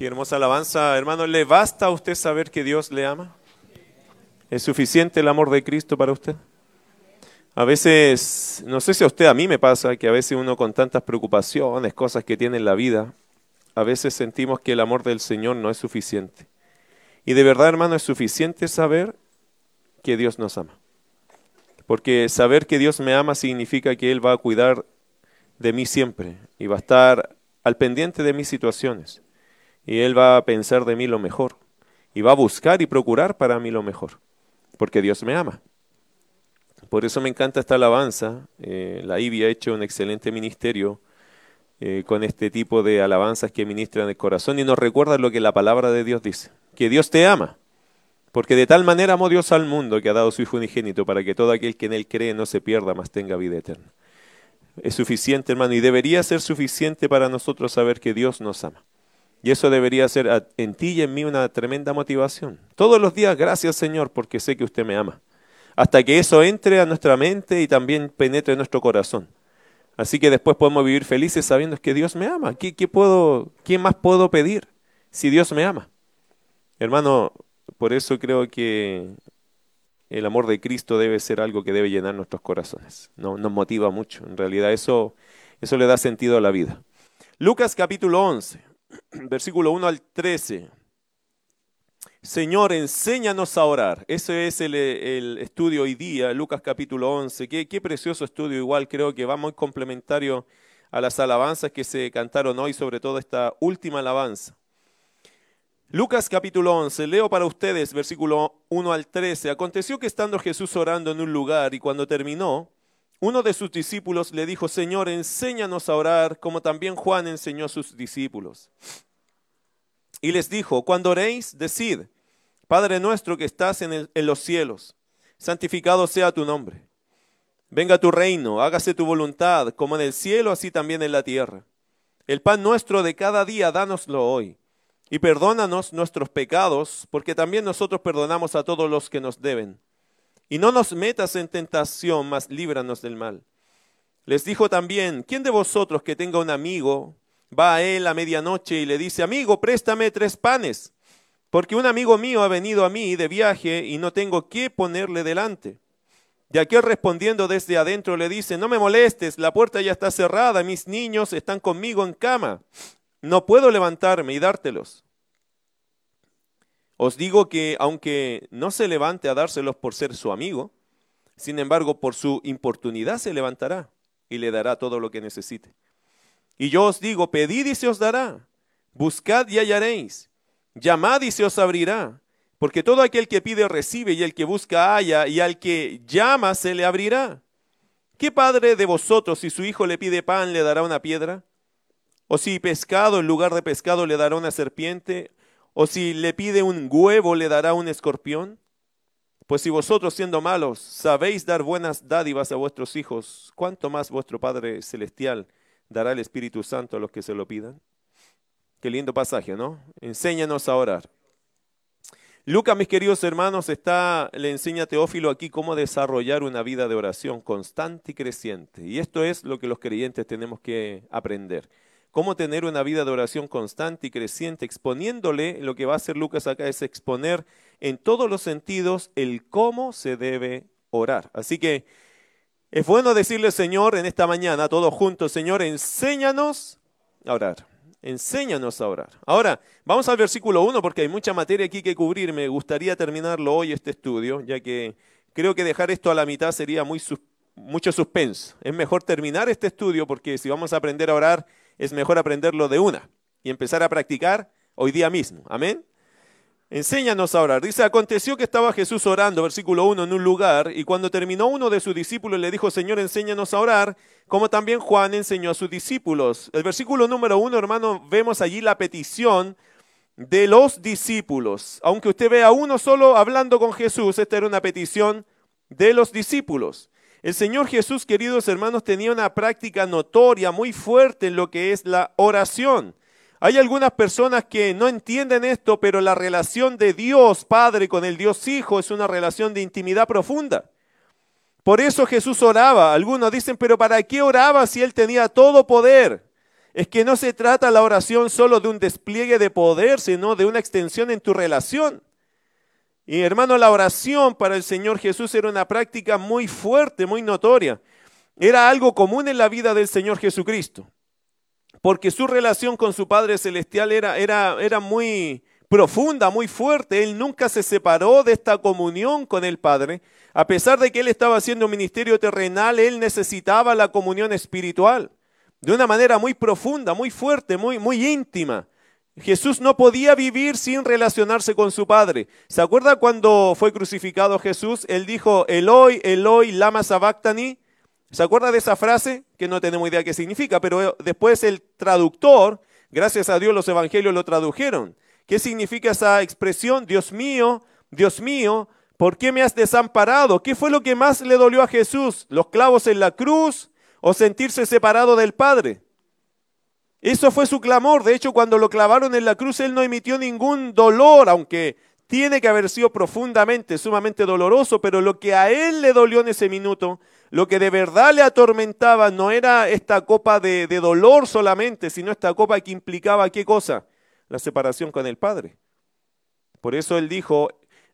Qué hermosa alabanza, hermano. ¿Le basta a usted saber que Dios le ama? ¿Es suficiente el amor de Cristo para usted? A veces, no sé si a usted, a mí me pasa que a veces uno con tantas preocupaciones, cosas que tiene en la vida, a veces sentimos que el amor del Señor no es suficiente. Y de verdad, hermano, es suficiente saber que Dios nos ama. Porque saber que Dios me ama significa que Él va a cuidar de mí siempre y va a estar al pendiente de mis situaciones. Y Él va a pensar de mí lo mejor. Y va a buscar y procurar para mí lo mejor. Porque Dios me ama. Por eso me encanta esta alabanza. Eh, la IBI ha hecho un excelente ministerio eh, con este tipo de alabanzas que ministran el corazón y nos recuerda lo que la palabra de Dios dice. Que Dios te ama. Porque de tal manera amó Dios al mundo que ha dado su Hijo unigénito para que todo aquel que en él cree no se pierda, mas tenga vida eterna. Es suficiente, hermano, y debería ser suficiente para nosotros saber que Dios nos ama. Y eso debería ser en ti y en mí una tremenda motivación. Todos los días, gracias Señor, porque sé que usted me ama. Hasta que eso entre a nuestra mente y también penetre en nuestro corazón. Así que después podemos vivir felices sabiendo que Dios me ama. ¿Qué, qué puedo, ¿Qué más puedo pedir si Dios me ama? Hermano, por eso creo que el amor de Cristo debe ser algo que debe llenar nuestros corazones. No, nos motiva mucho. En realidad eso, eso le da sentido a la vida. Lucas capítulo 11, versículo 1 al 13. Señor, enséñanos a orar. Ese es el, estudio hoy día, Lucas capítulo 11. Qué, qué precioso estudio, igual creo que va muy complementario a las alabanzas que se cantaron hoy, sobre todo esta última alabanza. Lucas capítulo 11, leo para ustedes versículo 1 al 13. Aconteció que estando Jesús orando en un lugar y cuando terminó, uno de sus discípulos le dijo, Señor, enséñanos a orar como también Juan enseñó a sus discípulos. Y les dijo, cuando oréis, decid, Padre nuestro que estás en, en los cielos, santificado sea tu nombre. Venga tu reino, hágase tu voluntad, como en el cielo, así también en la tierra. El pan nuestro de cada día, dánoslo hoy y perdónanos nuestros pecados, porque también nosotros perdonamos a todos los que nos deben. Y no nos metas en tentación, mas líbranos del mal. Les dijo también, ¿quién de vosotros que tenga un amigo va a él a medianoche y le dice, amigo, préstame tres panes, porque un amigo mío ha venido a mí de viaje y no tengo qué ponerle delante? Y aquel respondiendo desde adentro le dice, no me molestes, la puerta ya está cerrada, mis niños están conmigo en cama no puedo levantarme y dártelos. Os digo que aunque no se levante a dárselos por ser su amigo, sin embargo por su importunidad se levantará y le dará todo lo que necesite. Y yo os digo, pedid y se os dará, buscad y hallaréis, llamad y se os abrirá, porque todo aquel que pide recibe y el que busca halla y al que llama se le abrirá. ¿Qué padre de vosotros si su hijo le pide pan le dará una piedra? O si pescado en lugar de pescado le dará una serpiente, o si le pide un huevo le dará un escorpión. Pues si vosotros siendo malos sabéis dar buenas dádivas a vuestros hijos, ¿cuánto más vuestro Padre Celestial dará el Espíritu Santo a los que se lo pidan? Qué lindo pasaje, ¿no? Enséñanos a orar. Lucas, mis queridos hermanos, está, le enseña a Teófilo aquí cómo desarrollar una vida de oración constante y creciente. Y esto es lo que los creyentes tenemos que aprender cómo tener una vida de oración constante y creciente, exponiéndole, lo que va a hacer Lucas acá es exponer en todos los sentidos el cómo se debe orar. Así que es bueno decirle, Señor, en esta mañana, todos juntos, Señor, enséñanos a orar. Enséñanos a orar. Ahora, vamos al versículo 1 porque hay mucha materia aquí que cubrir. Me gustaría terminarlo hoy este estudio, ya que creo que dejar esto a la mitad sería muy mucho suspenso. Es mejor terminar este estudio porque si vamos a aprender a orar es mejor aprenderlo de una y empezar a practicar hoy día mismo. Amén. Enséñanos a orar. Dice, aconteció que estaba Jesús orando, versículo 1, en un lugar, y cuando terminó uno de sus discípulos le dijo, Señor, enséñanos a orar, como también Juan enseñó a sus discípulos. El versículo número 1, hermano, vemos allí la petición de los discípulos. Aunque usted vea uno solo hablando con Jesús, esta era una petición de los discípulos. El Señor Jesús, queridos hermanos, tenía una práctica notoria muy fuerte en lo que es la oración. Hay algunas personas que no entienden esto, pero la relación de Dios Padre con el Dios Hijo es una relación de intimidad profunda. Por eso Jesús oraba. Algunos dicen, pero ¿para qué oraba si él tenía todo poder? es que no se trata la oración solo de un despliegue de poder, sino de una extensión en tu relación. Y hermano, la oración para el Señor Jesús era una práctica muy fuerte, muy notoria. Era algo común en la vida del Señor Jesucristo, porque su relación con su Padre Celestial era, era, era muy profunda, muy fuerte. Él nunca se separó de esta comunión con el Padre. A pesar de que él estaba haciendo un ministerio terrenal, él necesitaba la comunión espiritual de una manera muy profunda, muy fuerte, muy, muy íntima. Jesús no podía vivir sin relacionarse con su Padre. ¿Se acuerda cuando fue crucificado Jesús? Él dijo, Eloi, Eloi, lama sabactani. ¿Se acuerda de esa frase? Que no tenemos idea qué significa, pero después el traductor, gracias a Dios los evangelios lo tradujeron. ¿Qué significa esa expresión? Dios mío, Dios mío, ¿por qué me has desamparado? ¿Qué fue lo que más le dolió a Jesús? ¿Los clavos en la cruz o sentirse separado del Padre? Eso fue su clamor. De hecho, cuando lo clavaron en la cruz, él no emitió ningún dolor, aunque tiene que haber sido profundamente, sumamente doloroso, pero lo que a él le dolió en ese minuto, lo que de verdad le atormentaba, no era esta copa de, dolor solamente, sino esta copa que implicaba qué cosa? La separación con el Padre. Por eso él dijo,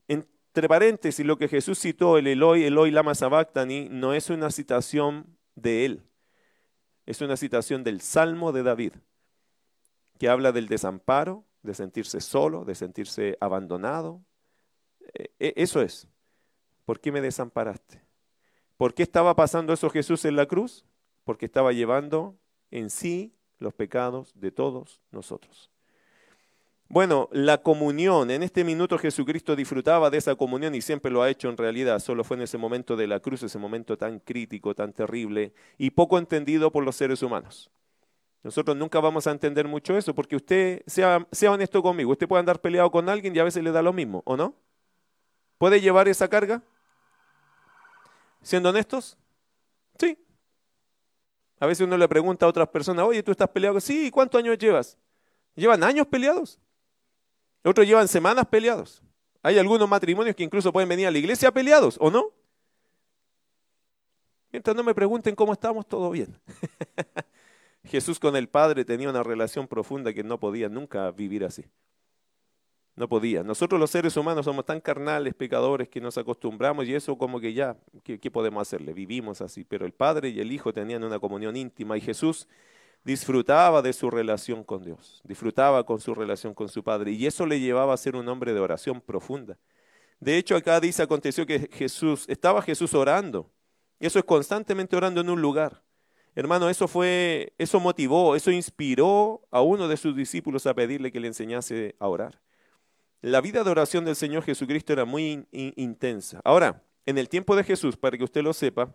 entre paréntesis, lo que Jesús citó, el Eloi, Eloi, lama sabactani, no es una citación de él, es una citación del Salmo de David, que habla del desamparo, de sentirse solo, de sentirse abandonado. E, e, eso es. ¿Por qué me desamparaste? ¿Por qué estaba pasando eso Jesús en la cruz? Porque estaba llevando en sí los pecados de todos nosotros. Bueno, la comunión, en este minuto Jesucristo disfrutaba de esa comunión y siempre lo ha hecho en realidad, solo fue en ese momento de la cruz, ese momento tan crítico, tan terrible y poco entendido por los seres humanos. Nosotros nunca vamos a entender mucho eso porque usted, sea, sea honesto conmigo, usted puede andar peleado con alguien y a veces le da lo mismo, ¿o no? ¿Puede llevar esa carga? Siendo honestos, sí. A veces uno le pregunta a otras personas, oye, ¿tú estás peleado? Sí, ¿cuántos años llevas? ¿Llevan años peleados? Otros llevan semanas peleados. Hay algunos matrimonios que incluso pueden venir a la iglesia peleados, ¿o no? Mientras no me pregunten cómo estamos, todo bien. Jesús con el Padre tenía una relación profunda que no podía nunca vivir así. No podía. Nosotros los seres humanos somos tan carnales, pecadores, que nos acostumbramos y eso como que ya, ¿qué, qué podemos hacerle? Vivimos así. Pero el Padre y el Hijo tenían una comunión íntima y Jesús disfrutaba de su relación con Dios, disfrutaba con su relación con su Padre, y eso le llevaba a ser un hombre de oración profunda. De hecho, acá dice, aconteció que Jesús, estaba Jesús orando, eso es constantemente orando en un lugar. Hermano, eso fue, eso motivó, eso inspiró a uno de sus discípulos a pedirle que le enseñase a orar. La vida de oración del Señor Jesucristo era muy intensa. Ahora, en el tiempo de Jesús, para que usted lo sepa,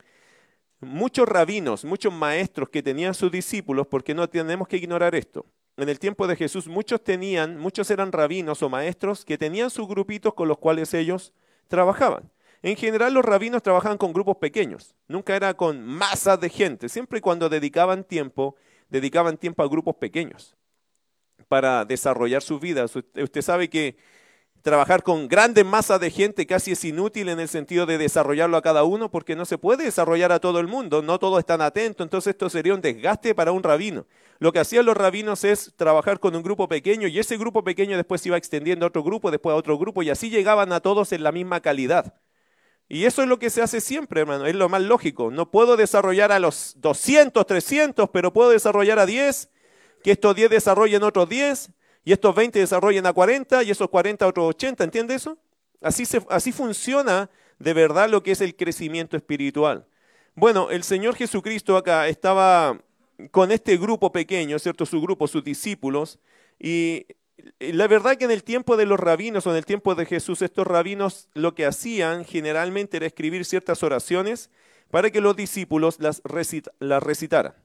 muchos rabinos, muchos maestros que tenían sus discípulos, porque no tenemos que ignorar esto. En el tiempo de Jesús muchos tenían, muchos eran rabinos o maestros que tenían sus grupitos con los cuales ellos trabajaban. En general los rabinos trabajaban con grupos pequeños, nunca era con masas de gente, siempre cuando dedicaban tiempo, dedicaban tiempo a grupos pequeños para desarrollar sus vidas. Usted sabe que trabajar con grandes masas de gente casi es inútil en el sentido de desarrollarlo a cada uno porque no se puede desarrollar a todo el mundo, no todos están atentos, entonces esto sería un desgaste para un rabino. Lo que hacían los rabinos es trabajar con un grupo pequeño y ese grupo pequeño después se iba extendiendo a otro grupo, después a otro grupo y así llegaban a todos en la misma calidad. Y eso es lo que se hace siempre, hermano, es lo más lógico. No puedo desarrollar a los 200, 300, pero puedo desarrollar a 10, que estos 10 desarrollen otros 10 y estos 20 desarrollen a 40 y esos 40 a otros 80, ¿entiende eso? Así, se, así funciona de verdad lo que es el crecimiento espiritual. Bueno, el Señor Jesucristo acá estaba con este grupo pequeño, ¿cierto? Su grupo, sus discípulos, y la verdad que en el tiempo de los rabinos o en el tiempo de Jesús, estos rabinos lo que hacían generalmente era escribir ciertas oraciones para que los discípulos las, las recitaran.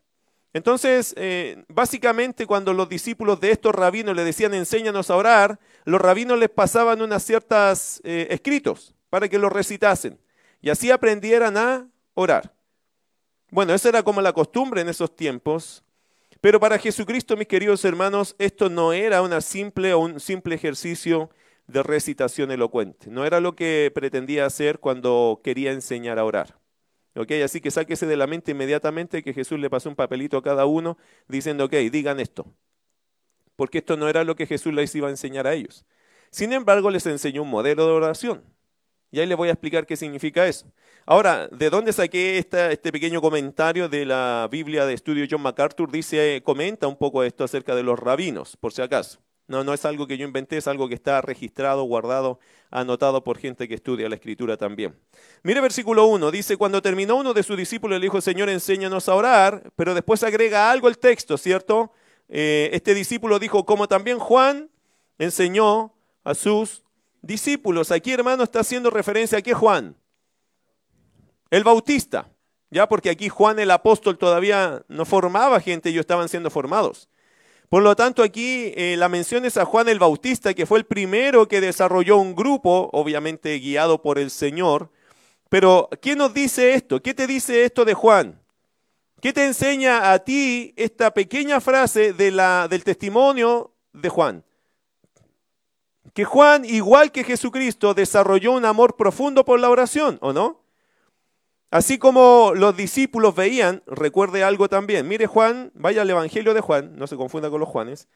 Entonces, eh, básicamente cuando los discípulos de estos rabinos le decían enséñanos a orar, los rabinos les pasaban unas ciertas eh, escritos para que los recitasen y así aprendieran a orar. Bueno, esa era como la costumbre en esos tiempos, pero para Jesucristo, mis queridos hermanos, esto no era una simple o un simple ejercicio de recitación elocuente, no era lo que pretendía hacer cuando quería enseñar a orar. ¿Ok? Así que sáquese de la mente inmediatamente que Jesús le pasó un papelito a cada uno diciendo, ok, digan esto. Porque esto no era lo que Jesús les iba a enseñar a ellos. Sin embargo, les enseñó un modelo de oración. Y ahí les voy a explicar qué significa eso. Ahora, ¿de dónde saqué este pequeño comentario de la Biblia de estudio John MacArthur? Dice, comenta un poco esto acerca de los rabinos, por si acaso. No, no es algo que yo inventé, es algo que está registrado, guardado, anotado por gente que estudia la escritura también. Mire versículo 1, dice, cuando terminó uno de sus discípulos le dijo, Señor, enséñanos a orar, pero después agrega algo el texto, ¿cierto? Eh, este discípulo dijo, como también Juan enseñó a sus discípulos. Aquí, hermano, está haciendo referencia a qué Juan? El Bautista, ya porque aquí Juan el apóstol todavía no formaba gente, ellos estaban siendo formados. Por lo tanto, aquí eh, la mención es a Juan el Bautista, que fue el primero que desarrolló un grupo, obviamente guiado por el Señor. Pero, ¿qué nos dice esto? ¿Qué te dice esto de Juan? ¿Qué te enseña a ti esta pequeña frase del testimonio de Juan? Que Juan, igual que Jesucristo, desarrolló un amor profundo por la oración, ¿o no? Así como los discípulos veían, recuerde algo también. Mire Juan, vaya al Evangelio de Juan, no se confunda con los Juanes.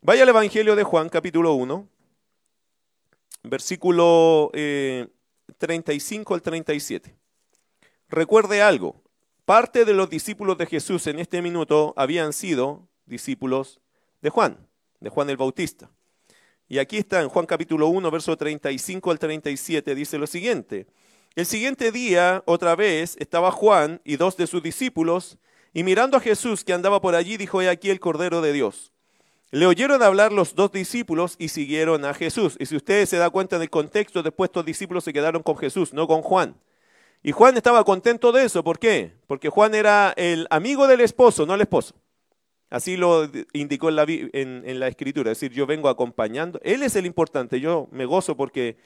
Vaya al Evangelio de Juan, capítulo 1, versículo 35 eh, al 37. Recuerde algo, parte de los discípulos de Jesús en este minuto habían sido discípulos de Juan, de Juan el Bautista. Y aquí está en Juan capítulo 1, verso 35 al 37, dice lo siguiente. El siguiente día, otra vez, estaba Juan y dos de sus discípulos, y mirando a Jesús que andaba por allí, dijo, he aquí el Cordero de Dios. Le oyeron hablar los dos discípulos y siguieron a Jesús. Y si ustedes se dan cuenta del contexto, después estos discípulos se quedaron con Jesús, no con Juan. Y Juan estaba contento de eso. ¿Por qué? Porque Juan era el amigo del esposo, no el esposo. Así lo indicó en la, en la, escritura. Es decir, yo vengo acompañando. Él es el importante. Yo me gozo porque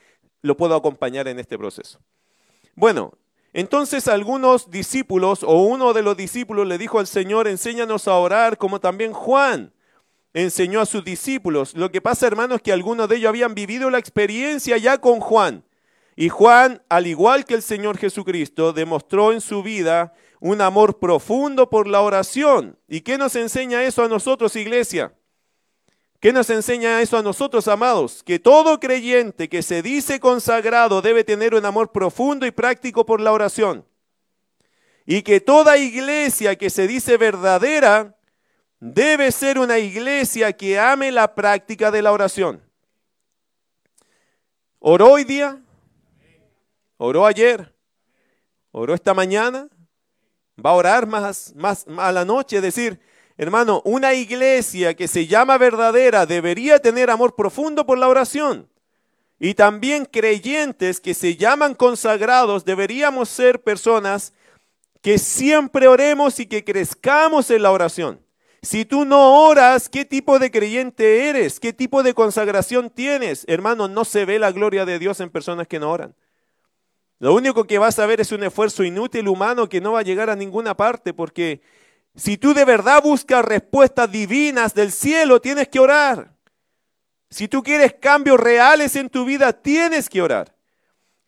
lo puedo acompañar en este proceso. Bueno, entonces algunos discípulos o uno de los discípulos le dijo al Señor, enséñanos a orar como también Juan enseñó a sus discípulos. Lo que pasa, hermanos, es que algunos de ellos habían vivido la experiencia ya con Juan. Y Juan, al igual que el Señor Jesucristo, demostró en su vida un amor profundo por la oración. ¿Y qué nos enseña eso a nosotros, iglesia? ¿Qué nos enseña eso a nosotros, amados? Que todo creyente que se dice consagrado debe tener un amor profundo y práctico por la oración. Y que toda iglesia que se dice verdadera debe ser una iglesia que ame la práctica de la oración. ¿Oró hoy día? ¿Oró ayer? ¿Oró esta mañana? ¿Va a orar más, más, más a la noche? Es decir, Hermano, una iglesia que se llama verdadera debería tener amor profundo por la oración. Y también creyentes que se llaman consagrados deberíamos ser personas que siempre oremos y que crezcamos en la oración. Si tú no oras, ¿qué tipo de creyente eres? ¿Qué tipo de consagración tienes? Hermano, no se ve la gloria de Dios en personas que no oran. Lo único que vas a ver es un esfuerzo inútil humano que no va a llegar a ninguna parte porque si tú de verdad buscas respuestas divinas del cielo, tienes que orar. Si tú quieres cambios reales en tu vida, tienes que orar.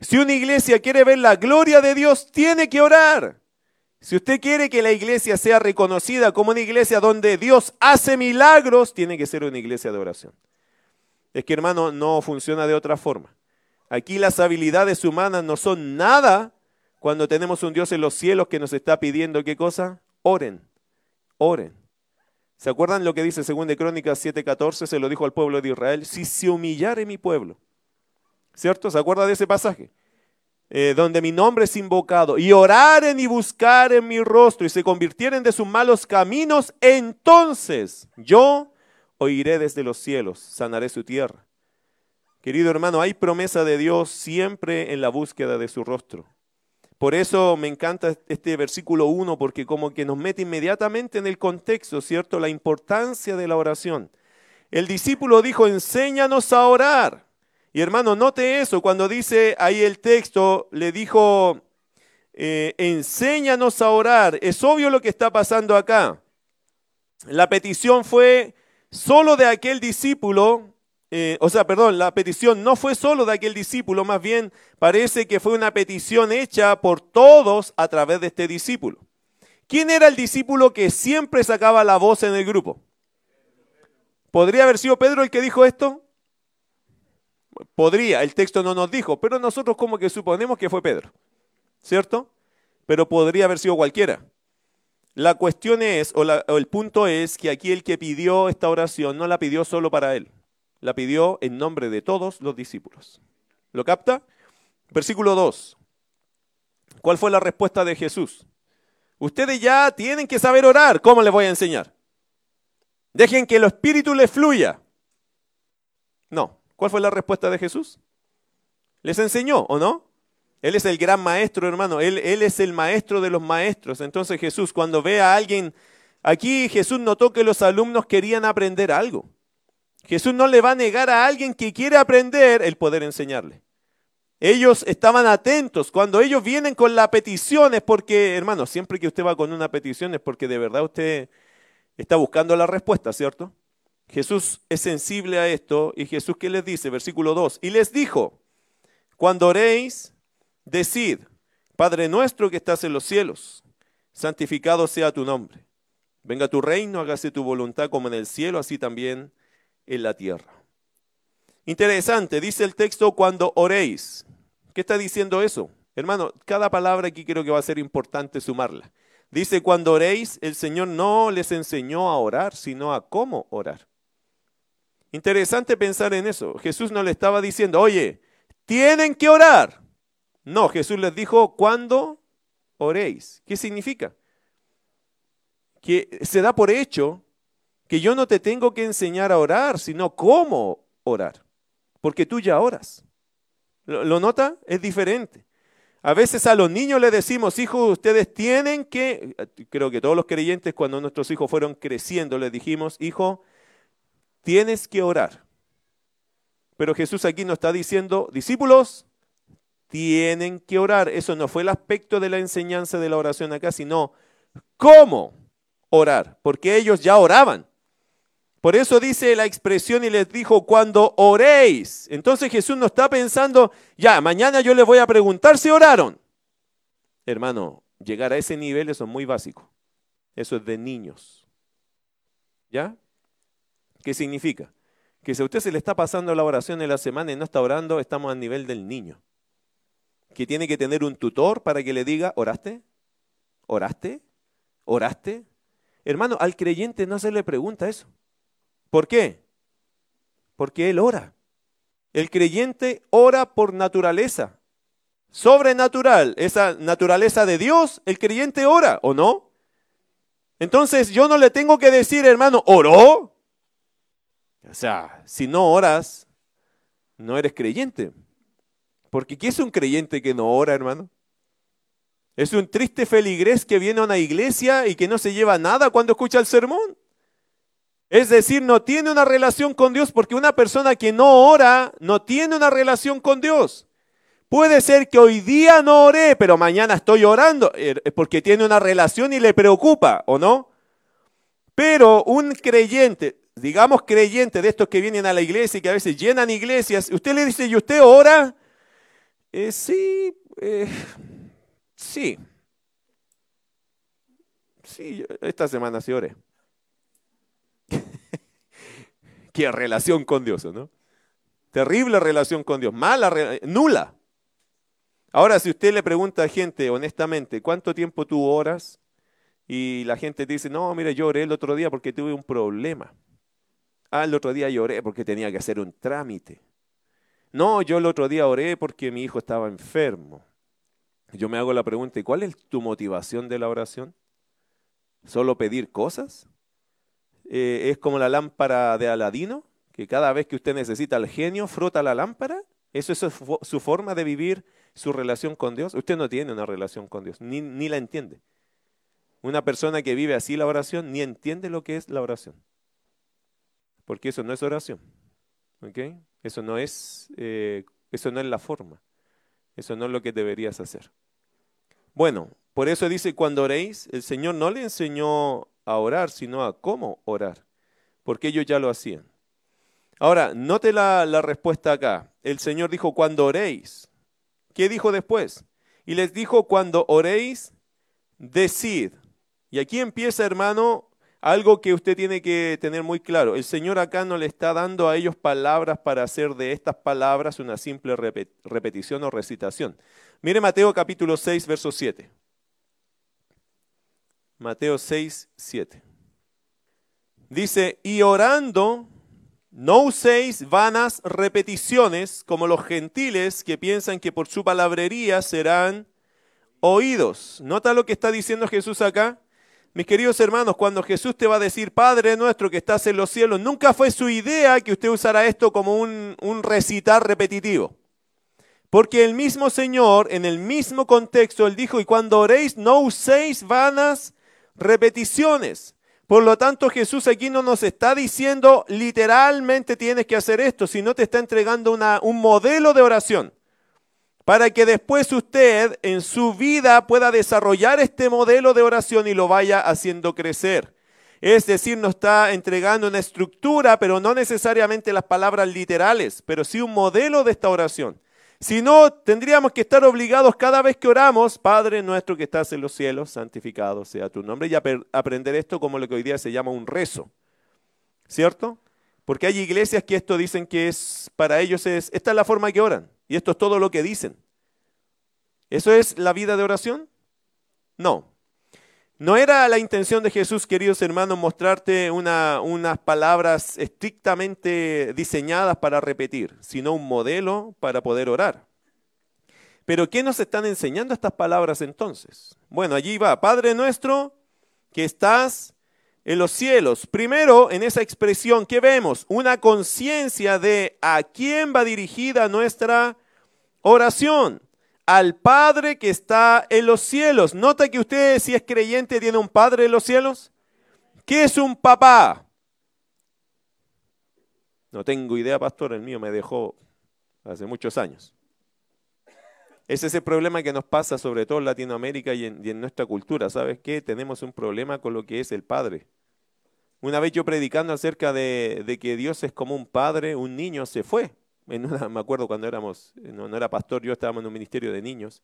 Si una iglesia quiere ver la gloria de Dios, tiene que orar. Si usted quiere que la iglesia sea reconocida como una iglesia donde Dios hace milagros, tiene que ser una iglesia de oración. Es que hermano, no funciona de otra forma. Aquí las habilidades humanas no son nada cuando tenemos un Dios en los cielos que nos está pidiendo qué cosa? Oren oren. ¿Se acuerdan lo que dice 2 de Crónicas 7:14? Se lo dijo al pueblo de Israel, si se humillare mi pueblo. ¿Cierto? ¿Se acuerda de ese pasaje? Eh, donde mi nombre es invocado, y oraren y buscaren mi rostro y se convirtieren de sus malos caminos, entonces yo oiré desde los cielos, sanaré su tierra. Querido hermano, hay promesa de Dios siempre en la búsqueda de su rostro. Por eso me encanta este versículo 1, porque como que nos mete inmediatamente en el contexto, ¿cierto? La importancia de la oración. El discípulo dijo, enséñanos a orar. Y hermano, note eso, cuando dice ahí el texto, le dijo, eh, enséñanos a orar. Es obvio lo que está pasando acá. La petición fue solo de aquel discípulo eh, o sea, perdón, la petición no fue solo de aquel discípulo, más bien parece que fue una petición hecha por todos a través de este discípulo. ¿Quién era el discípulo que siempre sacaba la voz en el grupo? ¿Podría haber sido Pedro el que dijo esto? Podría, el texto no nos dijo, pero nosotros como que suponemos que fue Pedro, ¿cierto? Pero podría haber sido cualquiera. La cuestión es, o, el punto es, que aquí el que pidió esta oración no la pidió solo para él, la pidió en nombre de todos los discípulos. ¿Lo capta? Versículo 2. ¿Cuál fue la respuesta de Jesús? Ustedes ya tienen que saber orar. ¿Cómo les voy a enseñar? Dejen que el Espíritu les fluya. No. ¿Cuál fue la respuesta de Jesús? Les enseñó, ¿o no? Él es el gran maestro, hermano. Él, él es el maestro de los maestros. Entonces Jesús, cuando ve a alguien, aquí Jesús notó que los alumnos querían aprender algo. Jesús no le va a negar a alguien que quiere aprender el poder enseñarle. Ellos estaban atentos. Cuando ellos vienen con la petición es porque, hermano, siempre que usted va con una petición es porque de verdad usted está buscando la respuesta, ¿cierto? Jesús es sensible a esto y Jesús, ¿qué les dice? Versículo 2. Y les dijo, cuando oréis, Decid, Padre nuestro que estás en los cielos, santificado sea tu nombre. Venga tu reino, hágase tu voluntad como en el cielo, así también en la tierra. Interesante, dice el texto cuando oréis. ¿Qué está diciendo eso? Hermano, cada palabra aquí creo que va a ser importante sumarla. Dice, cuando oréis, el Señor no les enseñó a orar, sino a cómo orar. Interesante pensar en eso. Jesús no le estaba diciendo, oye, tienen que orar. No, Jesús les dijo, cuando oréis. ¿Qué significa? Que se da por hecho que yo no te tengo que enseñar a orar, sino cómo orar, porque tú ya oras. ¿Lo, nota? Es diferente. A veces a los niños les decimos, hijos, ustedes tienen que, creo que todos los creyentes cuando nuestros hijos fueron creciendo les dijimos, hijo, tienes que orar. Pero Jesús aquí nos está diciendo, discípulos, tienen que orar. Eso no fue el aspecto de la enseñanza de la oración acá, sino cómo orar, porque ellos ya oraban. Por eso dice la expresión y les dijo, cuando oréis. Entonces Jesús no está pensando, ya, mañana yo les voy a preguntar si oraron. Hermano, llegar a ese nivel eso es muy básico. Eso es de niños. ¿Ya? ¿Qué significa? Que si a usted se le está pasando la oración en la semana y no está orando, estamos a nivel del niño que tiene que tener un tutor para que le diga, ¿oraste? ¿Oraste? ¿Oraste? Hermano, al creyente no se le pregunta eso. ¿Por qué? Porque él ora. El creyente ora por naturaleza. Sobrenatural, esa naturaleza de Dios, el creyente ora, ¿o no? Entonces yo no le tengo que decir, hermano, ¿oró? O sea, si no oras, no eres creyente. Porque ¿qué es un creyente que no ora, hermano? Es un triste feligrés que viene a una iglesia y que no se lleva nada cuando escucha el sermón. Es decir, no tiene una relación con Dios porque una persona que no ora no tiene una relación con Dios. Puede ser que hoy día no oré, pero mañana estoy orando, eh, porque tiene una relación y le preocupa, ¿o no? Pero un creyente, digamos creyente de estos que vienen a la iglesia y que a veces llenan iglesias, usted le dice, ¿y usted ora? Eh, sí, eh, sí. Sí, esta semana sí oré. Qué relación con Dios, ¿no? Terrible relación con Dios, mala, nula. Ahora, si usted le pregunta a gente honestamente, ¿cuánto tiempo tú oras? Y la gente te dice, no, mire, yo oré el otro día porque tuve un problema. Ah, el otro día lloré porque tenía que hacer un trámite. No, yo el otro día oré porque mi hijo estaba enfermo. Yo me hago la pregunta, ¿y cuál es tu motivación de la oración? ¿Solo pedir cosas? Eh, ¿Es como la lámpara de Aladino? Que cada vez que usted necesita el genio, frota la lámpara. ¿Eso es su, forma de vivir su relación con Dios? Usted no tiene una relación con Dios, ni, ni la entiende. Una persona que vive así la oración ni entiende lo que es la oración. Porque eso no es oración. ¿Okay? Eso no es, eh, eso no es la forma. Eso no es lo que deberías hacer. Bueno, por eso dice, cuando oréis, el Señor no le enseñó a orar, sino a cómo orar, porque ellos ya lo hacían. Ahora, note la, la respuesta acá. El Señor dijo, cuando oréis. ¿Qué dijo después? Y les dijo, cuando oréis, decid. Y aquí empieza, hermano, algo que usted tiene que tener muy claro. El Señor acá no le está dando a ellos palabras para hacer de estas palabras una simple repetición o recitación. Mire Mateo capítulo 6, verso 7. Mateo 6, 7. Dice, y orando, no uséis vanas repeticiones como los gentiles que piensan que por su palabrería serán oídos. ¿Nota lo que está diciendo Jesús acá? Mis queridos hermanos, cuando Jesús te va a decir, Padre nuestro que estás en los cielos, nunca fue su idea que usted usara esto como un, un recitar repetitivo. Porque el mismo Señor, en el mismo contexto, Él dijo, y cuando oréis, no uséis vanas repeticiones. Por lo tanto, Jesús aquí no nos está diciendo literalmente tienes que hacer esto, sino te está entregando un modelo de oración para que después usted en su vida pueda desarrollar este modelo de oración y lo vaya haciendo crecer. Es decir, nos está entregando una estructura, pero no necesariamente las palabras literales, pero sí un modelo de esta oración. Si no, tendríamos que estar obligados cada vez que oramos, Padre nuestro que estás en los cielos, santificado sea tu nombre, y aprender esto como lo que hoy día se llama un rezo. ¿Cierto? Porque hay iglesias que esto dicen que es para ellos es esta es la forma que oran. Y esto es todo lo que dicen. ¿Eso es la vida de oración? No. No era la intención de Jesús, queridos hermanos, mostrarte unas palabras estrictamente diseñadas para repetir, sino un modelo para poder orar. Pero ¿qué nos están enseñando estas palabras entonces? Bueno, allí va, Padre nuestro que estás en los cielos. Primero, en esa expresión, ¿qué vemos? Una conciencia de a quién va dirigida nuestra Oración al Padre que está en los cielos. Nota que usted, si es creyente, tiene un Padre en los cielos. ¿Qué es un papá? No tengo idea, pastor, el mío me dejó hace muchos años. Ese es el problema que nos pasa sobre todo en Latinoamérica y en, nuestra cultura. ¿Sabes qué? Tenemos un problema con lo que es el Padre. Una vez yo predicando acerca de, de que Dios es como un padre, un niño se fue me acuerdo cuando éramos, no, era pastor, yo estábamos en un ministerio de niños.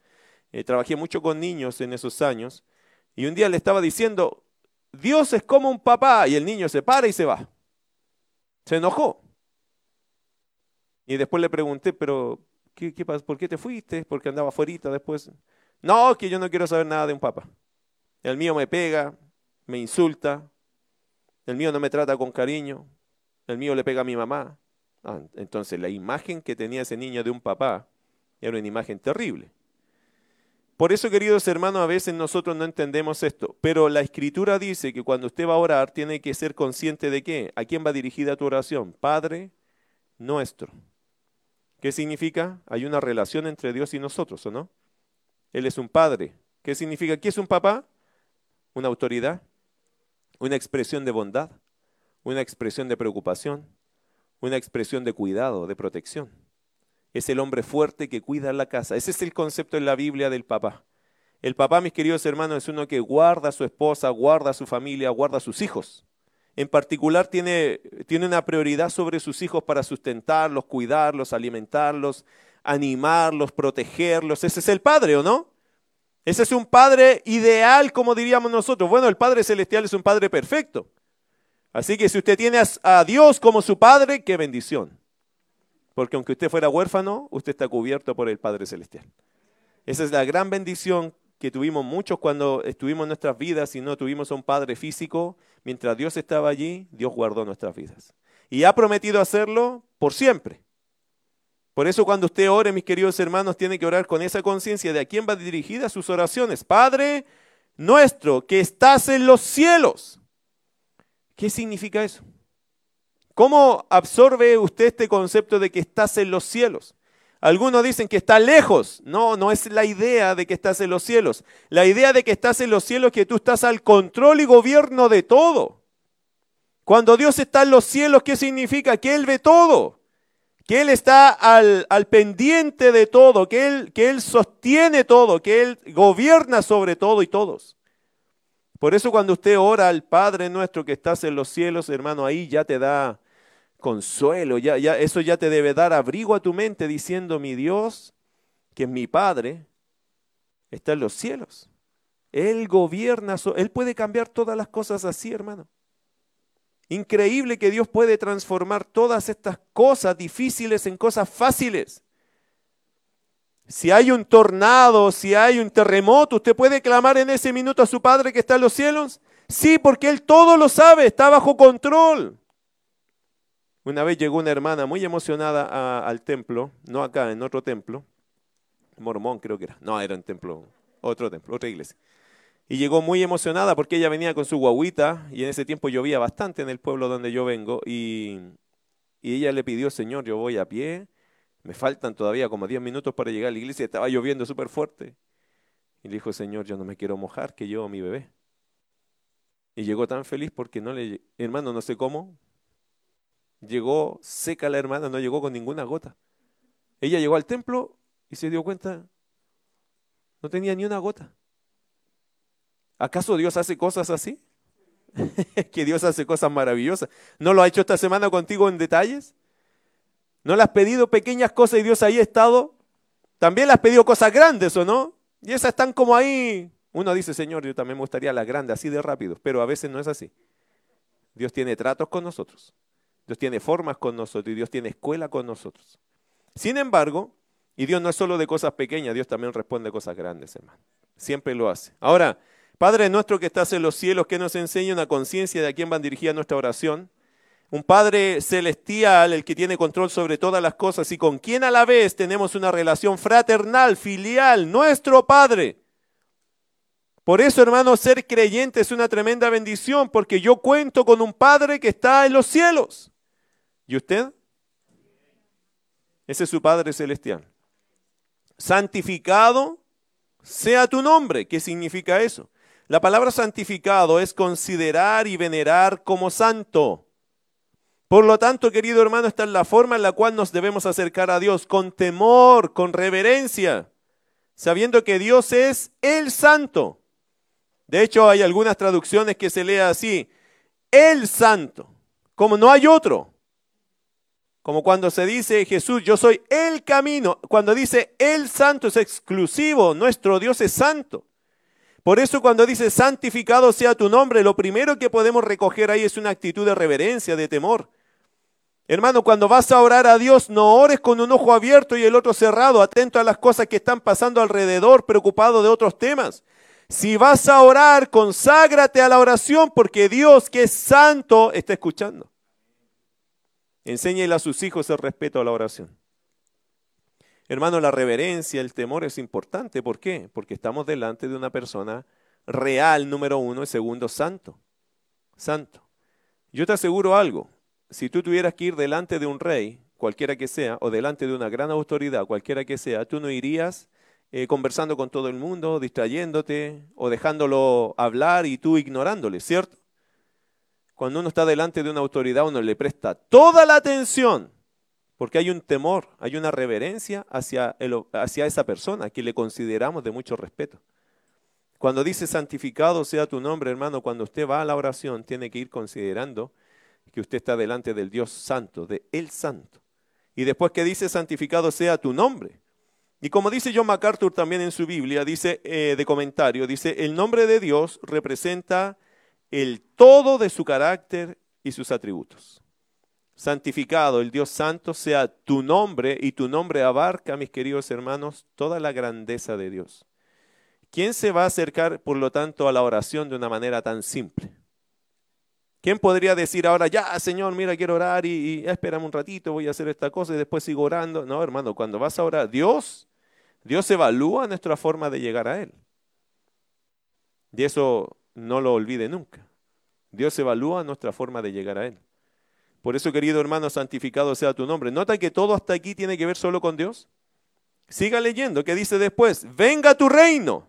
Eh, trabajé mucho con niños en esos años. Y un día le estaba diciendo, Dios es como un papá. Y el niño se para y se va. Se enojó. Y después le pregunté, pero ¿qué, qué, ¿por qué te fuiste? Porque andaba afuera después. No, que yo no quiero saber nada de un papá. El mío me pega, me insulta. El mío no me trata con cariño. El mío le pega a mi mamá. Ah, entonces la imagen que tenía ese niño de un papá era una imagen terrible. Por eso, queridos hermanos, a veces nosotros no entendemos esto, pero la escritura dice que cuando usted va a orar tiene que ser consciente de qué, a quién va dirigida tu oración, Padre nuestro. ¿Qué significa? Hay una relación entre Dios y nosotros, ¿o no? Él es un padre. ¿Qué significa? ¿Qué es un papá? Una autoridad, una expresión de bondad, una expresión de preocupación, una expresión de cuidado, de protección. Es el hombre fuerte que cuida la casa. Ese es el concepto en la Biblia del papá. El papá, mis queridos hermanos, es uno que guarda a su esposa, guarda a su familia, guarda a sus hijos. En particular tiene, tiene una prioridad sobre sus hijos para sustentarlos, cuidarlos, alimentarlos, animarlos, protegerlos. Ese es el padre, ¿o no? Ese es un padre ideal, como diríamos nosotros. Bueno, el Padre Celestial es un padre perfecto. Así que si usted tiene a Dios como su Padre, qué bendición. Porque aunque usted fuera huérfano, usted está cubierto por el Padre Celestial. Esa es la gran bendición que tuvimos muchos cuando estuvimos en nuestras vidas y no tuvimos a un Padre físico. Mientras Dios estaba allí, Dios guardó nuestras vidas. Y ha prometido hacerlo por siempre. Por eso cuando usted ore, mis queridos hermanos, tiene que orar con esa conciencia de a quién va dirigida sus oraciones. Padre nuestro que estás en los cielos. ¿Qué significa eso? ¿Cómo absorbe usted este concepto de que estás en los cielos? Algunos dicen que está lejos. No, no es la idea de que estás en los cielos. La idea de que estás en los cielos es que tú estás al control y gobierno de todo. Cuando Dios está en los cielos, ¿qué significa? Que Él ve todo. Que Él está al, al pendiente de todo. Que él, que él sostiene todo. Que Él gobierna sobre todo y todos. Por eso cuando usted ora al Padre nuestro que estás en los cielos, hermano, ahí ya te da, consuelo, ya, ya, eso ya te debe dar abrigo a tu mente diciendo, mi Dios, que es mi Padre, está en los cielos. Él gobierna, Él puede cambiar todas las cosas así, hermano. Increíble que Dios puede transformar todas estas cosas difíciles en cosas fáciles. Si hay un tornado, si hay un terremoto, ¿usted puede clamar en ese minuto a su Padre que está en los cielos? Sí, porque Él todo lo sabe, está bajo control. Una vez llegó una hermana muy emocionada al templo, no acá, en otro templo, mormón creo que era, no, era un templo, otro templo, otra iglesia. Y llegó muy emocionada porque ella venía con su guaguita y en ese tiempo llovía bastante en el pueblo donde yo vengo y, y ella le pidió, Señor, yo voy a pie, me faltan todavía como 10 minutos para llegar a la iglesia, estaba lloviendo súper fuerte. Y le dijo, Señor, yo no me quiero mojar, que yo mi bebé. Y llegó tan feliz porque no le, hermano, no sé cómo, llegó seca la hermana, no llegó con ninguna gota. Ella llegó al templo y se dio cuenta, no tenía ni una gota. ¿Acaso Dios hace cosas así? que Dios hace cosas maravillosas. ¿No lo ha hecho esta semana contigo en detalles? ¿No le has pedido pequeñas cosas y Dios ahí ha estado? También le has pedido cosas grandes, ¿o no? Y esas están como ahí. Uno dice, Señor, yo también me gustaría las grandes, así de rápido, pero a veces no es así. Dios tiene tratos con nosotros. Dios tiene formas con nosotros y Dios tiene escuela con nosotros. Sin embargo, y Dios no es solo de cosas pequeñas, Dios también responde cosas grandes, hermano. Siempre lo hace. Ahora, Padre nuestro que estás en los cielos, que nos enseñe una conciencia de a quién van dirigida nuestra oración. Un Padre celestial, el que tiene control sobre todas las cosas y con quien a la vez tenemos una relación fraternal, filial, nuestro Padre. Por eso, hermano, ser creyente es una tremenda bendición, porque yo cuento con un Padre que está en los cielos. ¿Y usted? Ese es su Padre celestial. Santificado sea tu nombre. ¿Qué significa eso? La palabra santificado es considerar y venerar como santo. Por lo tanto, querido hermano, esta es la forma en la cual nos debemos acercar a Dios, con temor, con reverencia, sabiendo que Dios es el santo. De hecho, hay algunas traducciones que se lee así, el santo, como no hay otro. Como cuando se dice Jesús, yo soy el camino. Cuando dice el santo es exclusivo, nuestro Dios es santo. Por eso cuando dice santificado sea tu nombre, lo primero que podemos recoger ahí es una actitud de reverencia, de temor. Hermano, cuando vas a orar a Dios, no ores con un ojo abierto y el otro cerrado, atento a las cosas que están pasando alrededor, preocupado de otros temas. Si vas a orar, conságrate a la oración porque Dios, que es santo, está escuchando. Enséñale a sus hijos el respeto a la oración. Hermano, la reverencia, el temor es importante. ¿Por qué? Porque estamos delante de una persona real, número uno, y segundo, santo. Santo. Yo te aseguro algo. Si tú tuvieras que ir delante de un rey, cualquiera que sea, o delante de una gran autoridad, cualquiera que sea, tú no irías eh, conversando con todo el mundo, distrayéndote o dejándolo hablar y tú ignorándole, ¿cierto? Cuando uno está delante de una autoridad, uno le presta toda la atención porque hay un temor, hay una reverencia hacia, hacia esa persona que le consideramos de mucho respeto. Cuando dice santificado sea tu nombre, hermano, cuando usted va a la oración, tiene que ir considerando que usted está delante del Dios santo, de el santo. Y después que dice santificado sea tu nombre. Y como dice John MacArthur también en su Biblia, dice eh, de comentario, dice, el nombre de Dios representa el todo de su carácter y sus atributos santificado, el Dios santo, sea tu nombre y tu nombre abarca, mis queridos hermanos, toda la grandeza de Dios. ¿Quién se va a acercar, por lo tanto, a la oración de una manera tan simple? ¿Quién podría decir ahora, ya, Señor, mira, quiero orar y, y espérame un ratito, voy a hacer esta cosa y después sigo orando? No, hermano, cuando vas a orar, Dios, Dios evalúa nuestra forma de llegar a Él. Y eso no lo olvide nunca. Dios evalúa nuestra forma de llegar a Él. Por eso, querido hermano, santificado sea tu nombre. Nota que todo hasta aquí tiene que ver solo con Dios. Siga leyendo, ¿qué dice después? Venga tu reino,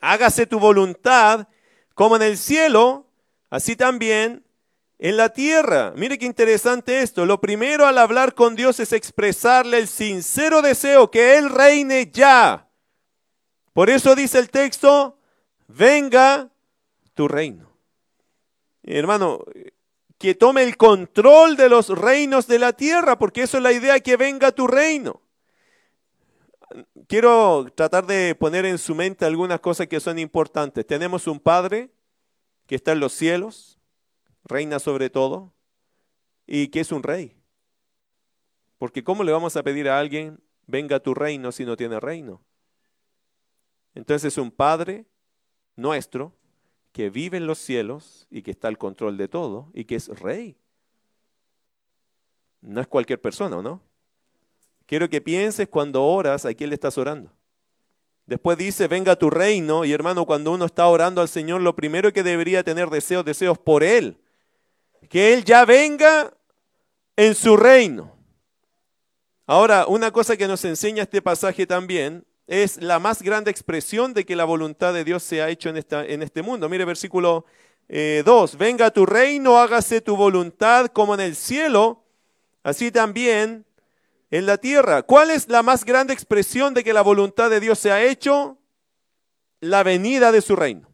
hágase tu voluntad, como en el cielo, así también en la tierra. Mire qué interesante esto. Lo primero al hablar con Dios es expresarle el sincero deseo que Él reine ya. Por eso dice el texto, venga tu reino. Hermano, que tome el control de los reinos de la tierra, porque eso es la idea, que venga tu reino. Quiero tratar de poner en su mente algunas cosas que son importantes. Tenemos un Padre que está en los cielos, reina sobre todo, y que es un rey. Porque ¿cómo le vamos a pedir a alguien, venga tu reino si no tiene reino? Entonces un Padre nuestro que vive en los cielos y que está al control de todo y que es rey. No es cualquier persona, ¿no? Quiero que pienses cuando oras a quién le estás orando. Después dice, venga tu reino. Y hermano, cuando uno está orando al Señor, lo primero que debería tener deseos, deseos por Él. Que Él ya venga en su reino. Ahora, una cosa que nos enseña este pasaje también es la más grande expresión de que la voluntad de Dios se ha hecho en, esta, en este mundo. Mire versículo 2, eh, venga tu reino, hágase tu voluntad como en el cielo, así también en la tierra. ¿Cuál es la más grande expresión de que la voluntad de Dios se ha hecho? La venida de su reino.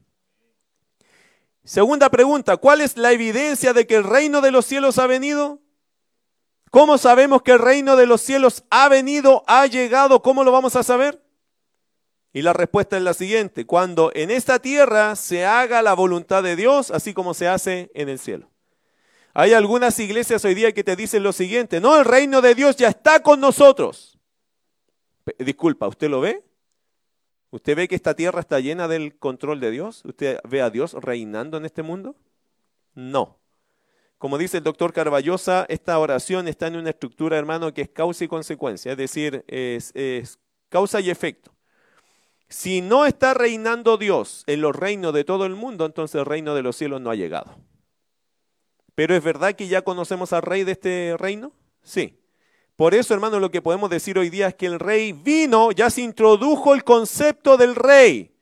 Segunda pregunta, ¿cuál es la evidencia de que el reino de los cielos ha venido? ¿Cómo sabemos que el reino de los cielos ha venido, ha llegado? ¿Cómo lo vamos a saber? Y la respuesta es la siguiente, cuando en esta tierra se haga la voluntad de Dios, así como se hace en el cielo. Hay algunas iglesias hoy día que te dicen lo siguiente, no, el reino de Dios ya está con nosotros. Disculpa, ¿usted lo ve? ¿Usted ve que esta tierra está llena del control de Dios? ¿Usted ve a Dios reinando en este mundo? No. Como dice el doctor Carballosa, esta oración está en una estructura, hermano, que es causa y consecuencia, es decir, es, es causa y efecto. Si no está reinando Dios en los reinos de todo el mundo, entonces el reino de los cielos no ha llegado. Pero es verdad que ya conocemos al rey de este reino? Sí. Por eso, hermano, lo que podemos decir hoy día es que el rey vino, ya se introdujo el concepto del rey,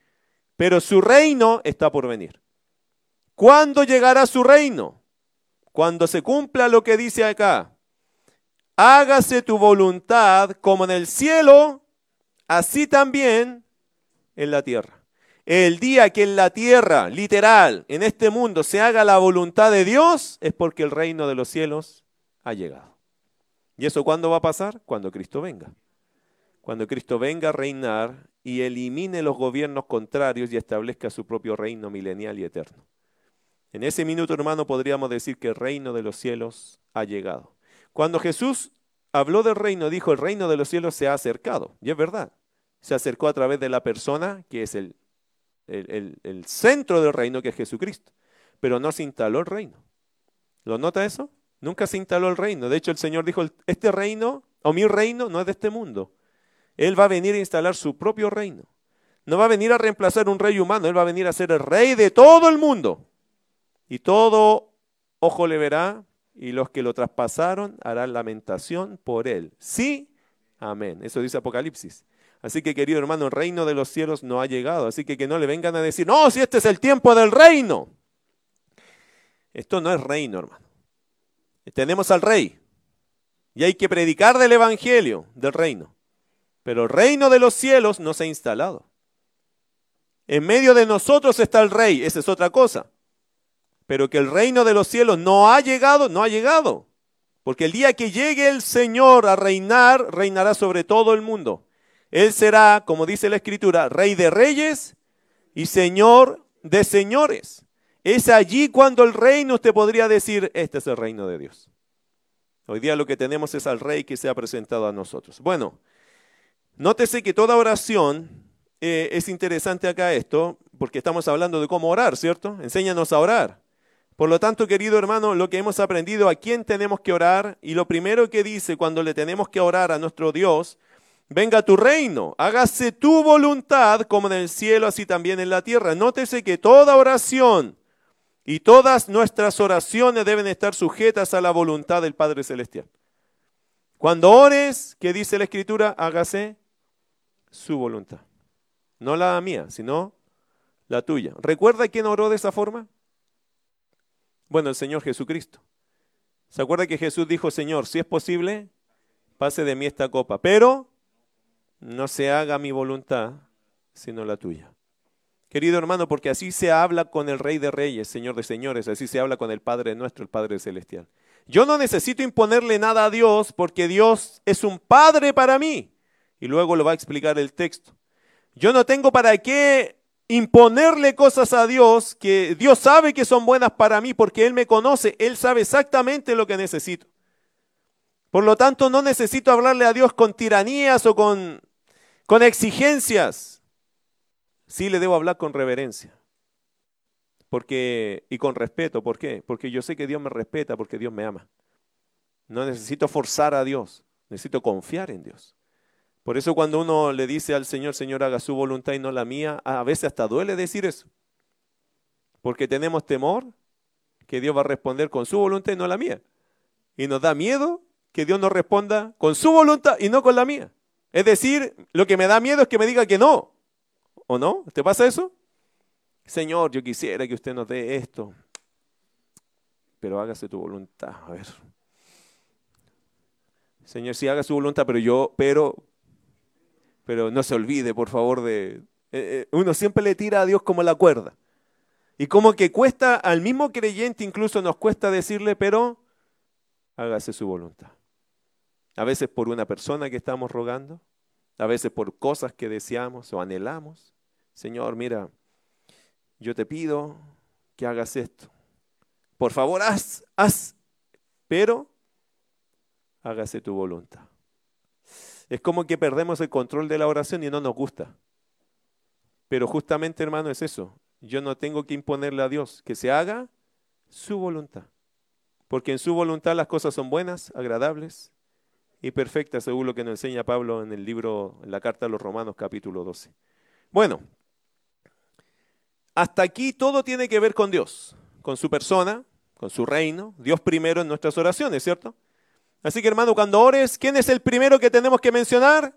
pero su reino está por venir. ¿Cuándo llegará su reino? Cuando se cumpla lo que dice acá. Hágase tu voluntad como en el cielo, así también en la tierra. El día que en la tierra, literal, en este mundo, se haga la voluntad de Dios, es porque el reino de los cielos ha llegado. ¿Y eso cuándo va a pasar? Cuando Cristo venga. Cuando Cristo venga a reinar y elimine los gobiernos contrarios y establezca su propio reino milenial y eterno. En ese minuto, hermano, podríamos decir que el reino de los cielos ha llegado. Cuando Jesús habló del reino, dijo, el reino de los cielos se ha acercado. Y es verdad se acercó a través de la persona que es el, el, centro del reino, que es Jesucristo. Pero no se instaló el reino. ¿Lo nota eso? Nunca se instaló el reino. De hecho, el Señor dijo, este reino, o mi reino, no es de este mundo. Él va a venir a instalar su propio reino. No va a venir a reemplazar un rey humano, Él va a venir a ser el rey de todo el mundo. Y todo ojo le verá, y los que lo traspasaron harán lamentación por Él. Sí, amén. Eso dice Apocalipsis. Así que, querido hermano, el reino de los cielos no ha llegado. Así que que no le vengan a decir, no, si este es el tiempo del reino. Esto no es reino, hermano. Tenemos al rey. Y hay que predicar del evangelio, del reino. Pero el reino de los cielos no se ha instalado. En medio de nosotros está el rey, esa es otra cosa. Pero que el reino de los cielos no ha llegado, no ha llegado. Porque el día que llegue el Señor a reinar, reinará sobre todo el mundo. Él será, como dice la escritura, rey de reyes y señor de señores. Es allí cuando el reino usted podría decir, este es el reino de Dios. Hoy día lo que tenemos es al rey que se ha presentado a nosotros. Bueno, nótese que toda oración eh, es interesante acá esto, porque estamos hablando de cómo orar, ¿cierto? Enséñanos a orar. Por lo tanto, querido hermano, lo que hemos aprendido, a quién tenemos que orar, y lo primero que dice cuando le tenemos que orar a nuestro Dios, venga tu reino, hágase tu voluntad como en el cielo, así también en la tierra. Nótese que toda oración y todas nuestras oraciones deben estar sujetas a la voluntad del Padre Celestial. Cuando ores, ¿qué dice la Escritura? Hágase su voluntad. No la mía, sino la tuya. ¿Recuerda quién oró de esa forma? Bueno, el Señor Jesucristo. ¿Se acuerda que Jesús dijo, Señor, si es posible, pase de mí esta copa, pero no se haga mi voluntad, sino la tuya. Querido hermano, porque así se habla con el Rey de Reyes, Señor de Señores, así se habla con el Padre nuestro, el Padre Celestial. Yo no necesito imponerle nada a Dios porque Dios es un Padre para mí. Y luego lo va a explicar el texto. Yo no tengo para qué imponerle cosas a Dios que Dios sabe que son buenas para mí porque Él me conoce, Él sabe exactamente lo que necesito. Por lo tanto, no necesito hablarle a Dios con tiranías o con, con exigencias. Sí le debo hablar con reverencia. Porque, y con respeto. ¿Por qué? Porque yo sé que Dios me respeta, porque Dios me ama. No necesito forzar a Dios, necesito confiar en Dios. Por eso cuando uno le dice al Señor, Señor, haga su voluntad y no la mía, a veces hasta duele decir eso. Porque tenemos temor que Dios va a responder con su voluntad y no la mía. Y nos da miedo que Dios nos responda con su voluntad y no con la mía. Es decir, lo que me da miedo es que me diga que no. ¿O no? ¿Te pasa eso? Señor, yo quisiera que usted nos dé esto, pero hágase tu voluntad. A ver. Señor, sí haga su voluntad, pero yo, pero, pero no se olvide, por favor, de... Eh, eh, uno siempre le tira a Dios como la cuerda. Y como que cuesta, al mismo creyente incluso nos cuesta decirle, pero hágase su voluntad. A veces por una persona que estamos rogando, a veces por cosas que deseamos o anhelamos. Señor, mira, yo te pido que hagas esto. Por favor, haz, haz, pero hágase tu voluntad. Es como que perdemos el control de la oración y no nos gusta. Pero justamente, hermano, es eso. Yo no tengo que imponerle a Dios que se haga su voluntad. Porque en su voluntad las cosas son buenas, agradables y perfectas, según lo que nos enseña Pablo en el libro, en la carta a los Romanos, capítulo 12. Bueno, hasta aquí todo tiene que ver con Dios, con su persona, con su reino, Dios primero en nuestras oraciones, ¿cierto? Así que hermano, cuando ores, ¿quién es el primero que tenemos que mencionar?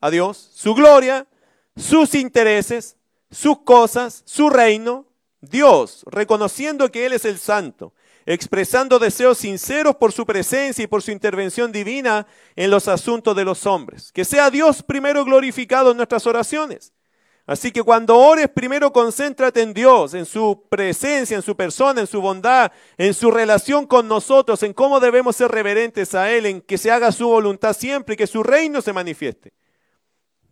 A Dios, su gloria, sus intereses, sus cosas, su reino, Dios, reconociendo que Él es el santo, expresando deseos sinceros por su presencia y por su intervención divina en los asuntos de los hombres. Que sea Dios primero glorificado en nuestras oraciones. Así que cuando ores, primero concéntrate en Dios, en su presencia, en su persona, en su bondad, en su relación con nosotros, en cómo debemos ser reverentes a Él, en que se haga su voluntad siempre y que su reino se manifieste.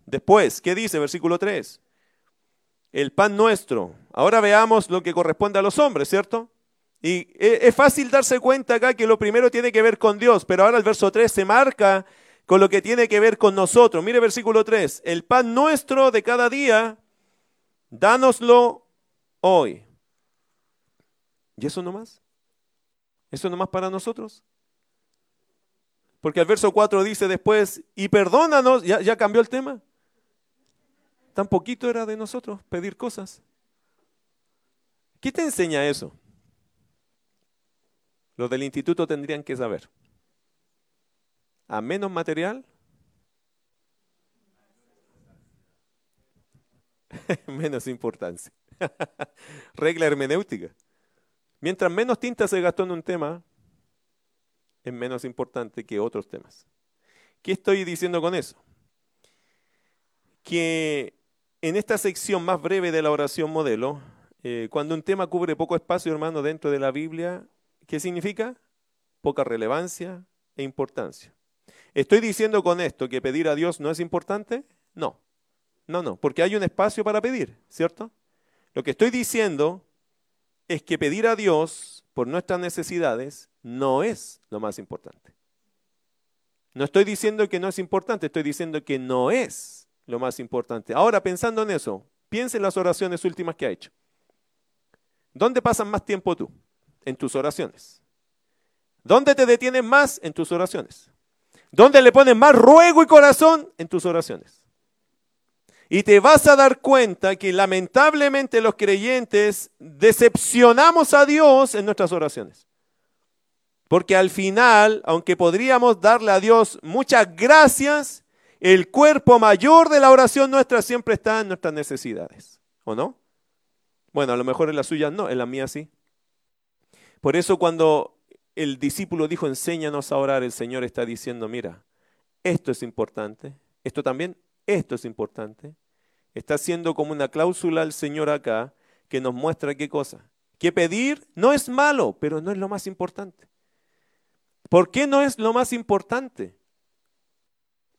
Después, ¿qué dice versículo 3? El pan nuestro. Ahora veamos lo que corresponde a los hombres, ¿cierto? Y e, es fácil darse cuenta acá que lo primero tiene que ver con Dios, pero ahora el verso 3 se marca con lo que tiene que ver con nosotros. Mire versículo 3, el pan nuestro de cada día, dánoslo hoy. ¿Y eso nomás? ¿Eso nomás para nosotros? Porque el verso 4 dice después, y perdónanos, ya, ya cambió el tema. Tan poquito era de nosotros pedir cosas. ¿Qué te enseña eso? Los del instituto tendrían que saber a menos material, menos importancia. Regla hermenéutica. Mientras menos tinta se gastó en un tema, es menos importante que otros temas. ¿Qué estoy diciendo con eso? Que en esta sección más breve de la oración modelo, eh, cuando un tema cubre poco espacio, hermano, dentro de la Biblia, ¿qué significa? Poca relevancia e importancia. ¿Estoy diciendo con esto que pedir a Dios no es importante? No, no, no, porque hay un espacio para pedir, ¿cierto? Lo que estoy diciendo es que pedir a Dios por nuestras necesidades no es lo más importante. No estoy diciendo que no es importante, estoy diciendo que no es lo más importante. Ahora, pensando en eso, piensa en las oraciones últimas que ha hecho. ¿Dónde pasas más tiempo tú? En tus oraciones. ¿Dónde te detienes más? En tus oraciones. ¿Dónde le pones más ruego y corazón? En tus oraciones. Y te vas a dar cuenta que lamentablemente los creyentes decepcionamos a Dios en nuestras oraciones. Porque al final, aunque podríamos darle a Dios muchas gracias, el cuerpo mayor de la oración nuestra siempre está en nuestras necesidades. ¿O no? Bueno, a lo mejor en las suyas no, en las mías sí. Por eso cuando el discípulo dijo, enséñanos a orar, el Señor está diciendo, mira, esto es importante, esto también, esto es importante, Está haciendo como una cláusula al Señor acá que nos muestra qué cosa. Que pedir no es malo, pero no es lo más importante. ¿Por qué no es lo más importante?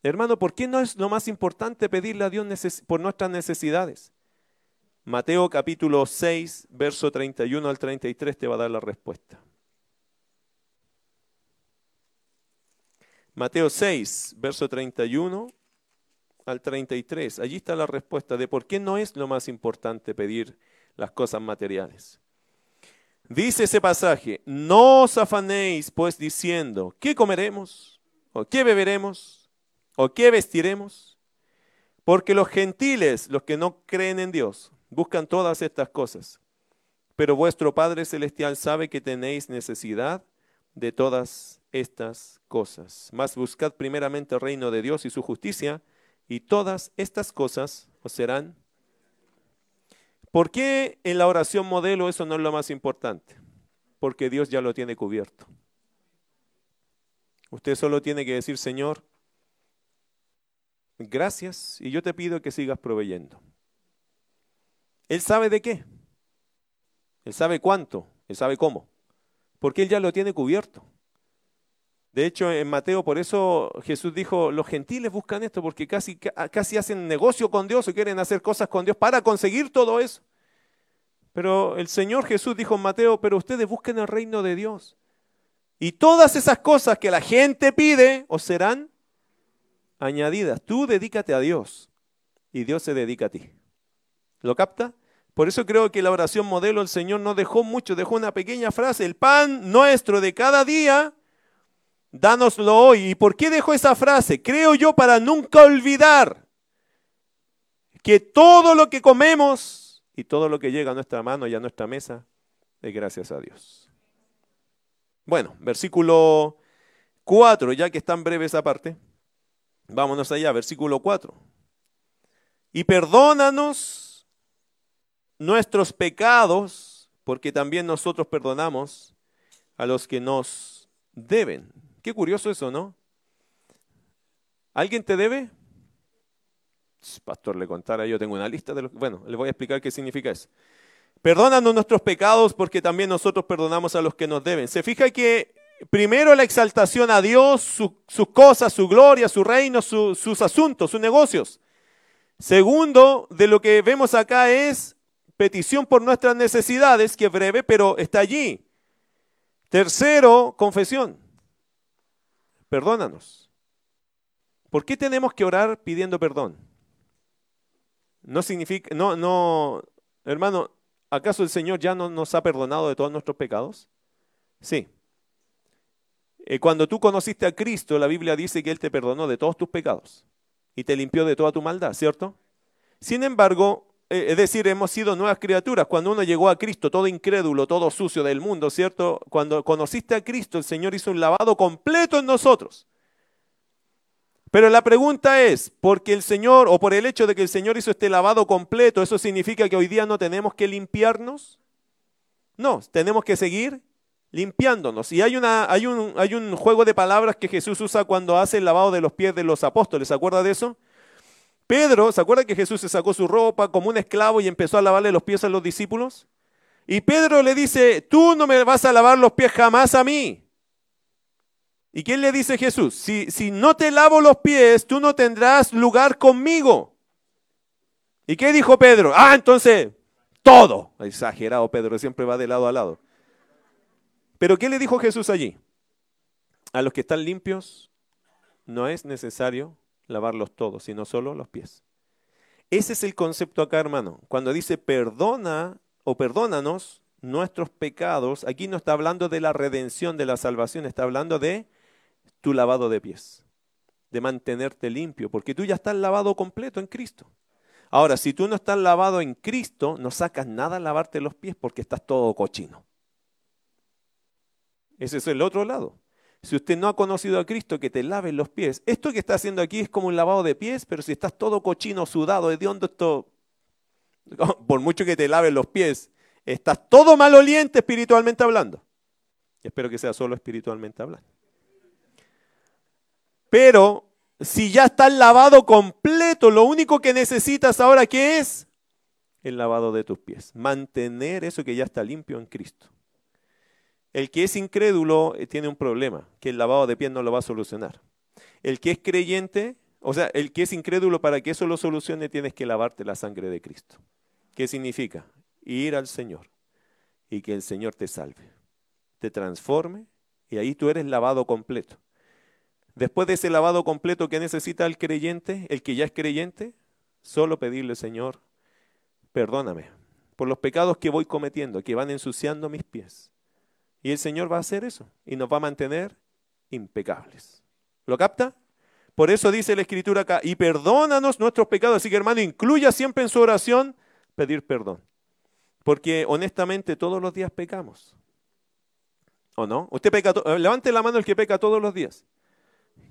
Hermano, ¿por qué no es lo más importante pedirle a Dios por nuestras necesidades? Mateo capítulo 6, verso 31 al 33 te va a dar la respuesta. Mateo 6, verso 31 al 33. Allí está la respuesta de por qué no es lo más importante pedir las cosas materiales. Dice ese pasaje, no os afanéis pues diciendo, ¿qué comeremos? ¿O qué beberemos? ¿O qué vestiremos? Porque los gentiles, los que no creen en Dios, buscan todas estas cosas. Pero vuestro Padre Celestial sabe que tenéis necesidad de todas estas cosas. Mas buscad primeramente el reino de Dios y su justicia, y todas estas cosas os serán ¿Por qué en la oración modelo eso no es lo más importante? Porque Dios ya lo tiene cubierto. Usted solo tiene que decir, Señor, gracias y yo te pido que sigas proveyendo. Él sabe de qué. Él sabe cuánto. Él sabe cómo. Porque Él ya lo tiene cubierto. De hecho, en Mateo, por eso Jesús dijo, los gentiles buscan esto porque casi, casi hacen negocio con Dios o quieren hacer cosas con Dios para conseguir todo eso. Pero el Señor Jesús dijo en Mateo, pero ustedes busquen el reino de Dios. Y todas esas cosas que la gente pide os serán añadidas. Tú dedícate a Dios y Dios se dedica a ti. ¿Lo capta? Por eso creo que la oración modelo el Señor no dejó mucho, dejó una pequeña frase, el pan nuestro de cada día, dánoslo hoy. ¿Y por qué dejó esa frase? Creo yo para nunca olvidar que todo lo que comemos y todo lo que llega a nuestra mano y a nuestra mesa es gracias a Dios. Bueno, versículo 4, ya que es tan breve esa parte, vámonos allá, versículo 4. Y perdónanos nuestros pecados, porque también nosotros perdonamos a los que nos deben. Qué curioso eso, ¿no? ¿Alguien te debe? pastor le contara, yo tengo una lista de los... Bueno, le voy a explicar qué significa eso. Perdónanos nuestros pecados porque también nosotros perdonamos a los que nos deben. Se fija que primero la exaltación a Dios, sus cosas, su gloria, su reino, sus asuntos, sus negocios. Segundo, de lo que vemos acá es petición por nuestras necesidades, que es breve, pero está allí. Tercero, confesión. Perdónanos. ¿Por qué tenemos que orar pidiendo perdón? No significa, no, no, hermano, ¿acaso el Señor ya no nos ha perdonado de todos nuestros pecados? Sí. Eh, cuando tú conociste a Cristo, la Biblia dice que Él te perdonó de todos tus pecados y te limpió de toda tu maldad, ¿cierto? Sin embargo, es decir, hemos sido nuevas criaturas. Cuando uno llegó a Cristo, todo incrédulo, todo sucio del mundo, ¿cierto? Cuando conociste a Cristo, el Señor hizo un lavado completo en nosotros. Pero la pregunta es, porque el Señor, o por el hecho de que el Señor hizo este lavado completo, ¿eso significa que hoy día no tenemos que limpiarnos? No, tenemos que seguir limpiándonos. Y hay, una, un juego de palabras que Jesús usa cuando hace el lavado de los pies de los apóstoles. ¿Se acuerda de eso? Pedro, ¿se acuerda que Jesús se sacó su ropa como un esclavo y empezó a lavarle los pies a los discípulos? Y Pedro le dice, tú no me vas a lavar los pies jamás a mí. ¿Y quién le dice Jesús? Si, si no te lavo los pies, tú no tendrás lugar conmigo. ¿Y qué dijo Pedro? Ah, entonces, todo. Exagerado Pedro, siempre va de lado a lado. Pero ¿qué le dijo Jesús allí? A los que están limpios no es necesario lavarlos todos, sino solo los pies. Ese es el concepto acá, hermano. Cuando dice perdona o perdónanos nuestros pecados, aquí no está hablando de la redención de la salvación, está hablando de tu lavado de pies, de mantenerte limpio, porque tú ya estás lavado completo en Cristo. Ahora, si tú no estás lavado en Cristo, no sacas nada a lavarte los pies porque estás todo cochino. Ese es el otro lado. Si usted no ha conocido a Cristo, que te lave los pies. Esto que está haciendo aquí es como un lavado de pies, pero si estás todo cochino, sudado, hediondo, esto, por mucho que te laves los pies, estás todo maloliente espiritualmente hablando. espero que sea solo espiritualmente hablando. Pero si ya estás lavado completo, lo único que necesitas ahora ¿qué es? El lavado de tus pies. Mantener eso que ya está limpio en Cristo. El que es incrédulo eh, tiene un problema, que el lavado de pies no lo va a solucionar. El que es creyente, o sea, el que es incrédulo para que eso lo solucione, tienes que lavarte la sangre de Cristo. ¿Qué significa? Ir al Señor y que el Señor te salve, te transforme y ahí tú eres lavado completo. Después de ese lavado completo que necesita el creyente, el que ya es creyente, solo pedirle, Señor, perdóname por los pecados que voy cometiendo, que van ensuciando mis pies. Y el Señor va a hacer eso y nos va a mantener impecables. ¿Lo capta? Por eso dice la escritura acá, y perdónanos nuestros pecados. Así que hermano, incluya siempre en su oración pedir perdón. Porque honestamente todos los días pecamos. ¿O no? Usted peca, levante la mano el que peca todos los días.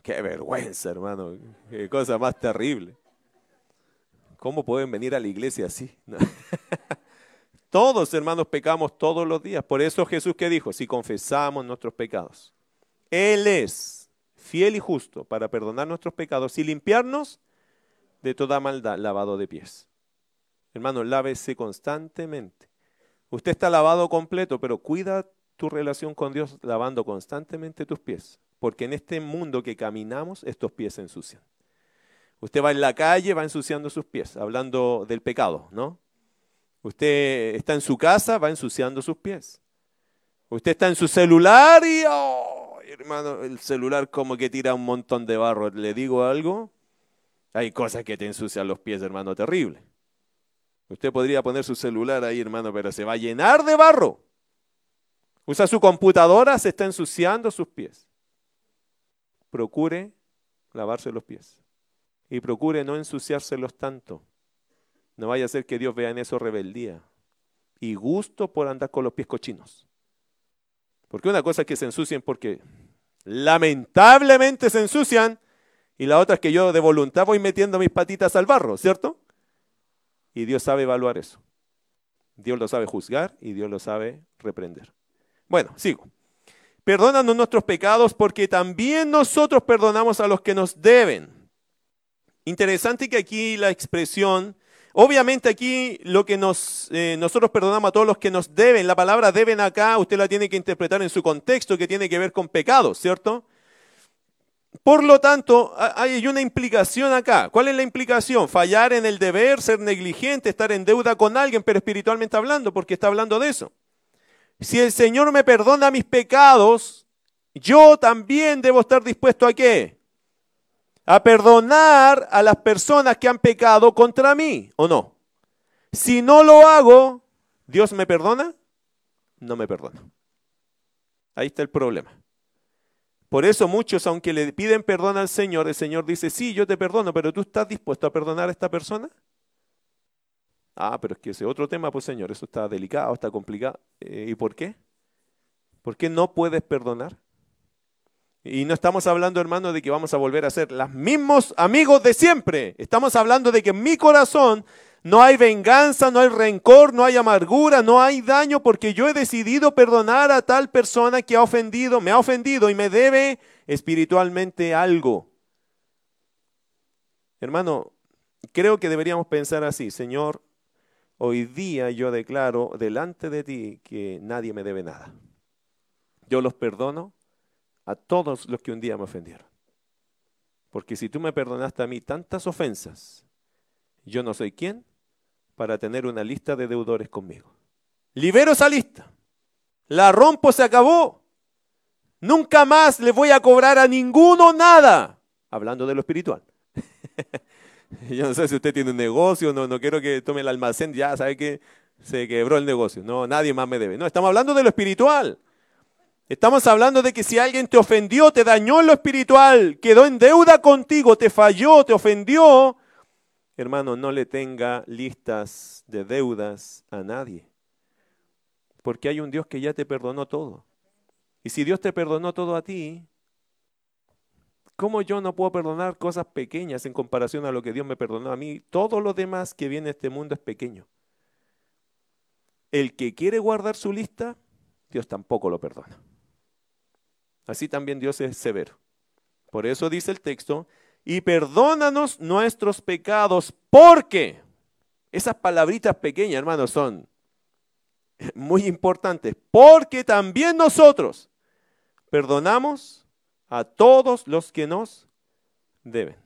Qué vergüenza, hermano. Qué cosa más terrible. ¿Cómo pueden venir a la iglesia así? todos, hermanos, pecamos todos los días. Por eso Jesús que dijo, si confesamos nuestros pecados, Él es fiel y justo para perdonar nuestros pecados y limpiarnos de toda maldad, lavado de pies. Hermano, lávese constantemente. Usted está lavado completo, pero cuida tu relación con Dios lavando constantemente tus pies porque en este mundo que caminamos estos pies se ensucian. Usted va en la calle, va ensuciando sus pies, hablando del pecado, ¿no? Usted está en su casa, va ensuciando sus pies. Usted está en su celular y, oh, hermano, el celular como que tira un montón de barro. ¿Le digo algo? Hay cosas que te ensucian los pies, hermano, terrible. Usted podría poner su celular ahí, hermano, pero se va a llenar de barro. Usa su computadora, se está ensuciando sus pies procure lavarse los pies y procure no ensuciárselos tanto. No vaya a ser que Dios vea en eso rebeldía y gusto por andar con los pies cochinos. Porque una cosa es que se ensucien porque lamentablemente se ensucian y la otra es que yo de voluntad voy metiendo mis patitas al barro, ¿cierto? Y Dios sabe evaluar eso. Dios lo sabe juzgar y Dios lo sabe reprender. Bueno, sigo. Perdónanos nuestros pecados porque también nosotros perdonamos a los que nos deben. Interesante que aquí la expresión, obviamente aquí lo que nos, eh, nosotros perdonamos a todos los que nos deben, la palabra deben acá, usted la tiene que interpretar en su contexto que tiene que ver con pecados, ¿cierto? Por lo tanto, hay una implicación acá. ¿Cuál es la implicación? Fallar en el deber, ser negligente, estar en deuda con alguien, pero espiritualmente hablando, porque está hablando de eso si el Señor me perdona mis pecados, yo también debo estar dispuesto a qué? A perdonar a las personas que han pecado contra mí, ¿o no? Si no lo hago, ¿Dios me perdona? No me perdona. Ahí está el problema. Por eso muchos, aunque le piden perdón al Señor, el Señor dice, sí, yo te perdono, pero ¿tú estás dispuesto a perdonar a esta persona? Ah, pero es que ese otro tema, pues Señor, eso está delicado, está complicado. Eh, ¿Y por qué? ¿Por qué no puedes perdonar? Y no estamos hablando, hermano, de que vamos a volver a ser los mismos amigos de siempre. Estamos hablando de que en mi corazón no hay venganza, no hay rencor, no hay amargura, no hay daño, porque yo he decidido perdonar a tal persona que ha ofendido, me ha ofendido y me debe espiritualmente algo. Hermano, creo que deberíamos pensar así, Señor, Hoy día yo declaro delante de ti que nadie me debe nada. Yo los perdono a todos los que un día me ofendieron. Porque si tú me perdonaste a mí tantas ofensas, yo no soy quien para tener una lista de deudores conmigo. Libero esa lista. La rompo, se acabó. Nunca más le voy a cobrar a ninguno nada. Hablando de lo espiritual. Yo no sé si usted tiene un negocio, no, no quiero que tome el almacén, ya sabe que se quebró el negocio. No, nadie más me debe. No, estamos hablando de lo espiritual. Estamos hablando de que si alguien te ofendió, te dañó en lo espiritual, quedó en deuda contigo, te falló, te ofendió, hermano, no le tenga listas de deudas a nadie. Porque hay un Dios que ya te perdonó todo. Y si Dios te perdonó todo a ti, ¿Cómo yo no puedo perdonar cosas pequeñas en comparación a lo que Dios me perdonó a mí? Todo lo demás que viene a este mundo es pequeño. El que quiere guardar su lista, Dios tampoco lo perdona. Así también Dios es severo. Por eso dice el texto y perdónanos nuestros pecados, porque esas palabritas pequeñas, hermanos, son muy importantes, porque también nosotros perdonamos a todos los que nos deben.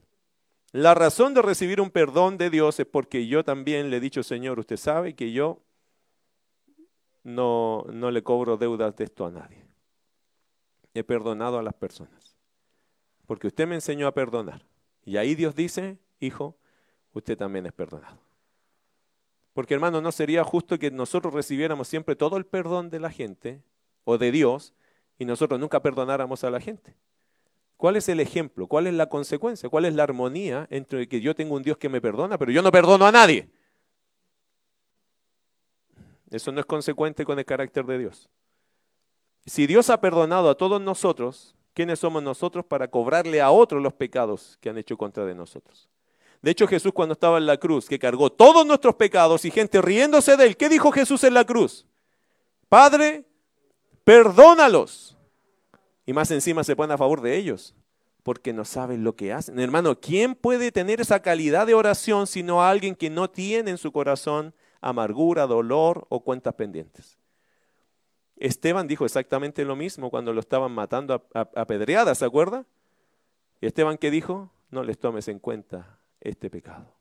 La razón de recibir un perdón de Dios es porque yo también le he dicho, Señor, usted sabe que yo no, no le cobro deudas de esto a nadie. He perdonado a las personas. Porque usted me enseñó a perdonar. Y ahí Dios dice, hijo, usted también es perdonado. Porque hermano, no sería justo que nosotros recibiéramos siempre todo el perdón de la gente o de Dios y nosotros nunca perdonáramos a la gente. ¿Cuál es el ejemplo? ¿Cuál es la consecuencia? ¿Cuál es la armonía entre que yo tengo un Dios que me perdona, pero yo no perdono a nadie? Eso no es consecuente con el carácter de Dios. Si Dios ha perdonado a todos nosotros, ¿quiénes somos nosotros para cobrarle a otros los pecados que han hecho contra de nosotros? De hecho, Jesús cuando estaba en la cruz, que cargó todos nuestros pecados y gente riéndose de él, ¿qué dijo Jesús en la cruz? Padre, perdónalos. Y más encima se pone a favor de ellos, porque no saben lo que hacen. Hermano, ¿quién puede tener esa calidad de oración sino alguien que no tiene en su corazón amargura, dolor o cuentas pendientes. Esteban dijo exactamente lo mismo cuando lo estaban matando a, pedreadas, ¿se acuerda? Esteban qué dijo, no les tomes en cuenta este pecado.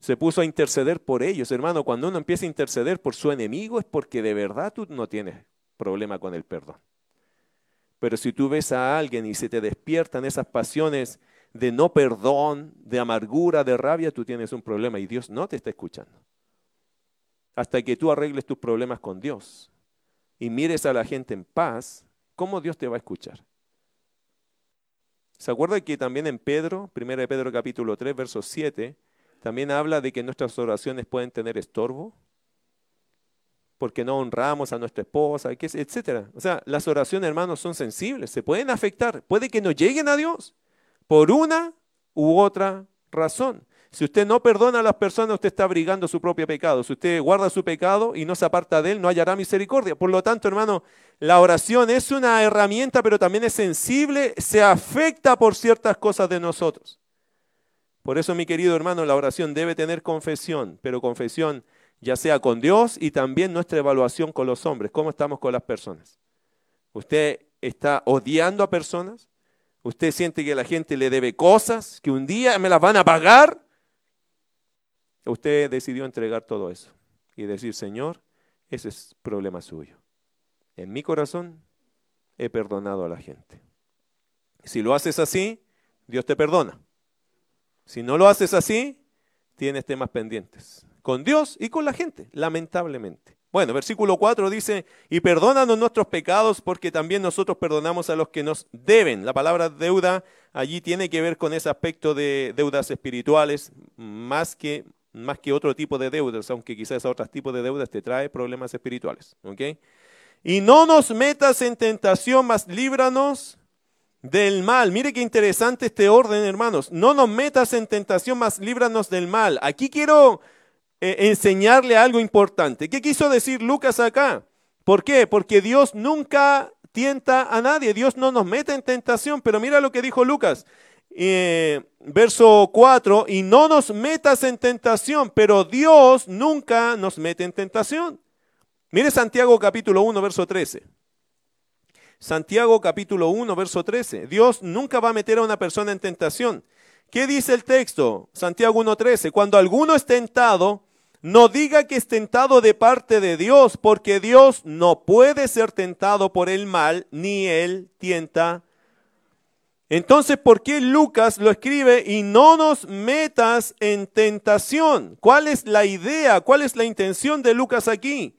Se puso a interceder por ellos, hermano. Cuando uno empieza a interceder por su enemigo es porque de verdad tú no tienes problema con el perdón. Pero si tú ves a alguien y se te despiertan esas pasiones de no perdón, de amargura, de rabia, tú tienes un problema y Dios no te está escuchando hasta que tú arregles tus problemas con Dios y mires a la gente en paz, ¿cómo Dios te va a escuchar? ¿Se acuerda que también en Pedro, 1 Pedro capítulo 3, verso 7, también habla de que nuestras oraciones pueden tener estorbo? Porque no honramos a nuestra esposa, etcétera. O sea, las oraciones, hermanos, son sensibles, se pueden afectar, puede que no lleguen a Dios por una u otra razón. Si usted no perdona a las personas, usted está abrigando su propio pecado. Si usted guarda su pecado y no se aparta de él, no hallará misericordia. Por lo tanto, hermano, la oración es una herramienta, pero también es sensible, se afecta por ciertas cosas de nosotros. Por eso, mi querido hermano, la oración debe tener confesión, pero confesión ya sea con Dios y también nuestra evaluación con los hombres. ¿Cómo estamos con las personas? ¿Usted está odiando a personas? ¿Usted siente que la gente le debe cosas, que un día me las van a pagar? Usted decidió entregar todo eso y decir, Señor, ese es problema suyo. En mi corazón he perdonado a la gente. Si lo haces así, Dios te perdona. Si no lo haces así, tienes temas pendientes. Con Dios y con la gente, lamentablemente. Bueno, versículo 4 dice, y perdónanos nuestros pecados porque también nosotros perdonamos a los que nos deben. La palabra deuda allí tiene que ver con ese aspecto de deudas espirituales, más que más que otro tipo de deudas, aunque quizás otros tipos de deudas te trae problemas espirituales. Y no nos metas en tentación, mas líbranos del mal. Mire qué interesante este orden, hermanos. No nos metas en tentación, mas líbranos del mal. Aquí quiero eh, enseñarle algo importante. ¿Qué quiso decir Lucas acá? ¿Por qué? Porque Dios nunca tienta a nadie. Dios no nos mete en tentación. Pero mira lo que dijo Lucas. Eh, verso 4, y no nos metas en tentación, pero Dios nunca nos mete en tentación. Mire Santiago capítulo 1, verso 13. Santiago capítulo 1, verso 13. Dios nunca va a meter a una persona en tentación. ¿Qué dice el texto? Santiago 1.13. Cuando alguno es tentado, no diga que es tentado de parte de Dios, porque Dios no puede ser tentado por el mal, ni él tienta entonces, ¿por qué Lucas lo escribe y no nos metas en tentación? ¿Cuál es la idea? ¿Cuál es la intención de Lucas aquí?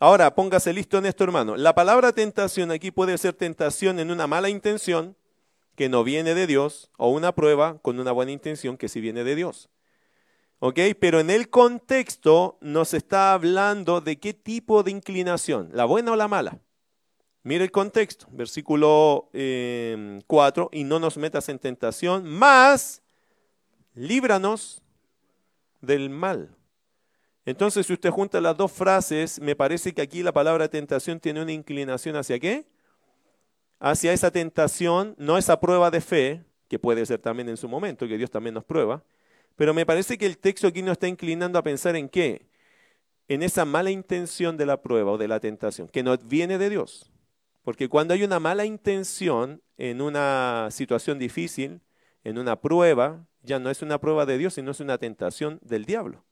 Ahora, póngase listo en esto, hermano. La palabra tentación aquí puede ser tentación en una mala intención que no viene de Dios o una prueba con una buena intención que sí viene de Dios. ¿Ok? Pero en el contexto nos está hablando de qué tipo de inclinación, la buena o la mala. Mire el contexto, versículo 4, eh, y no nos metas en tentación, más líbranos del mal. Entonces, si usted junta las dos frases, me parece que aquí la palabra tentación tiene una inclinación hacia qué? Hacia esa tentación, no esa prueba de fe, que puede ser también en su momento, que Dios también nos prueba. Pero me parece que el texto aquí nos está inclinando a pensar en qué? En esa mala intención de la prueba o de la tentación, que no viene de Dios. Porque cuando hay una mala intención en una situación difícil, en una prueba, ya no es una prueba de Dios, sino es una tentación del diablo.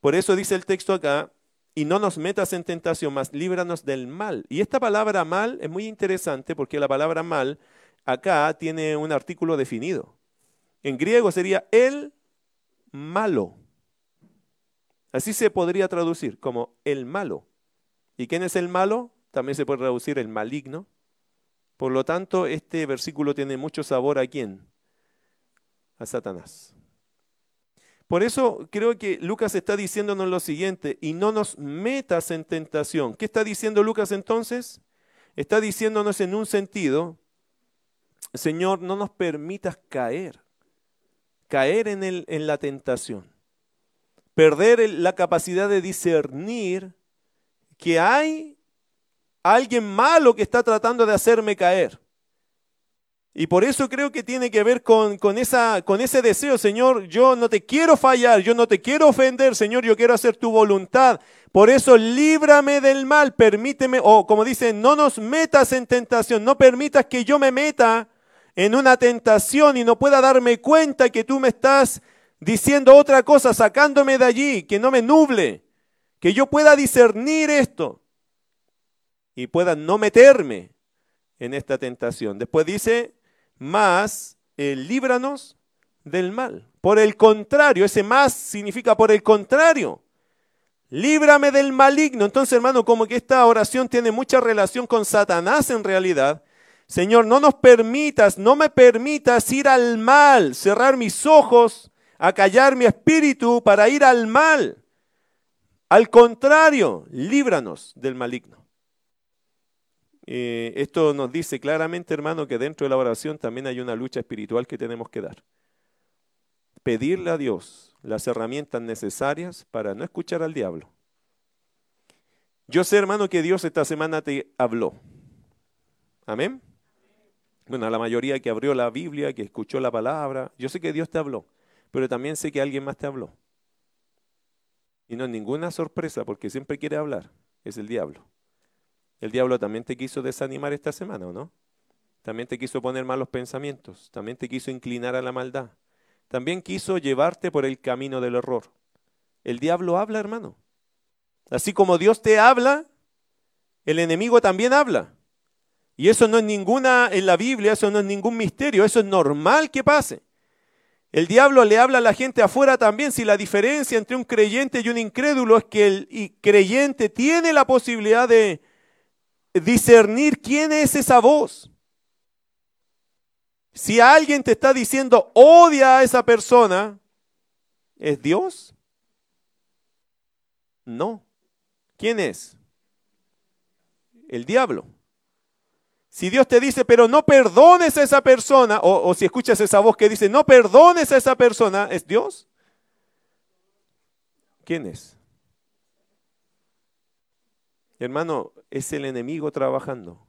Por eso dice el texto acá, y no nos metas en tentación, mas líbranos del mal. Y esta palabra mal es muy interesante porque la palabra mal acá tiene un artículo definido. En griego sería el malo. Así se podría traducir como el malo. ¿Y quién es el malo? También se puede traducir el maligno. Por lo tanto, este versículo tiene mucho sabor a quién? A Satanás. Por eso creo que Lucas está diciéndonos lo siguiente, y no nos metas en tentación. ¿Qué está diciendo Lucas entonces? Está diciéndonos en un sentido, Señor, no nos permitas caer, caer en, el, en la tentación, perder la capacidad de discernir que hay alguien malo que está tratando de hacerme caer. Y por eso creo que tiene que ver con, esa, con ese deseo, Señor, yo no te quiero fallar, yo no te quiero ofender, Señor, yo quiero hacer tu voluntad. Por eso líbrame del mal, permíteme, o como dice, no nos metas en tentación, no permitas que yo me meta en una tentación y no pueda darme cuenta que tú me estás diciendo otra cosa, sacándome de allí, que no me nuble, que yo pueda discernir esto y pueda no meterme en esta tentación. Después dice, más eh, líbranos del mal. Por el contrario, ese más significa por el contrario. Líbrame del maligno. Entonces, hermano, como que esta oración tiene mucha relación con Satanás en realidad. Señor, no nos permitas, no me permitas ir al mal, cerrar mis ojos, acallar mi espíritu para ir al mal. Al contrario, líbranos del maligno. Eh, esto nos dice claramente, hermano, que dentro de la oración también hay una lucha espiritual que tenemos que dar. Pedirle a Dios las herramientas necesarias para no escuchar al diablo. Yo sé, hermano, que Dios esta semana te habló. Amén. Bueno, la mayoría que abrió la Biblia, que escuchó la palabra, yo sé que Dios te habló, pero también sé que alguien más te habló. Y no es ninguna sorpresa porque siempre quiere hablar, es el diablo. El diablo también te quiso desanimar esta semana, ¿o no? También te quiso poner malos pensamientos, también te quiso inclinar a la maldad, también quiso llevarte por el camino del error. El diablo habla, hermano. Así como Dios te habla, el enemigo también habla. Y eso no es ninguna, en la Biblia, eso no es ningún misterio, eso es normal que pase. El diablo le habla a la gente afuera también. Si la diferencia entre un creyente y un incrédulo es que el creyente tiene la posibilidad de discernir quién es esa voz. Si alguien te está diciendo odia a esa persona, ¿es Dios? No. ¿Quién es? El diablo. Si Dios te dice, pero no perdones a esa persona, o, o, si escuchas esa voz que dice, no perdones a esa persona, ¿es Dios? ¿Quién es? Hermano, es el enemigo trabajando.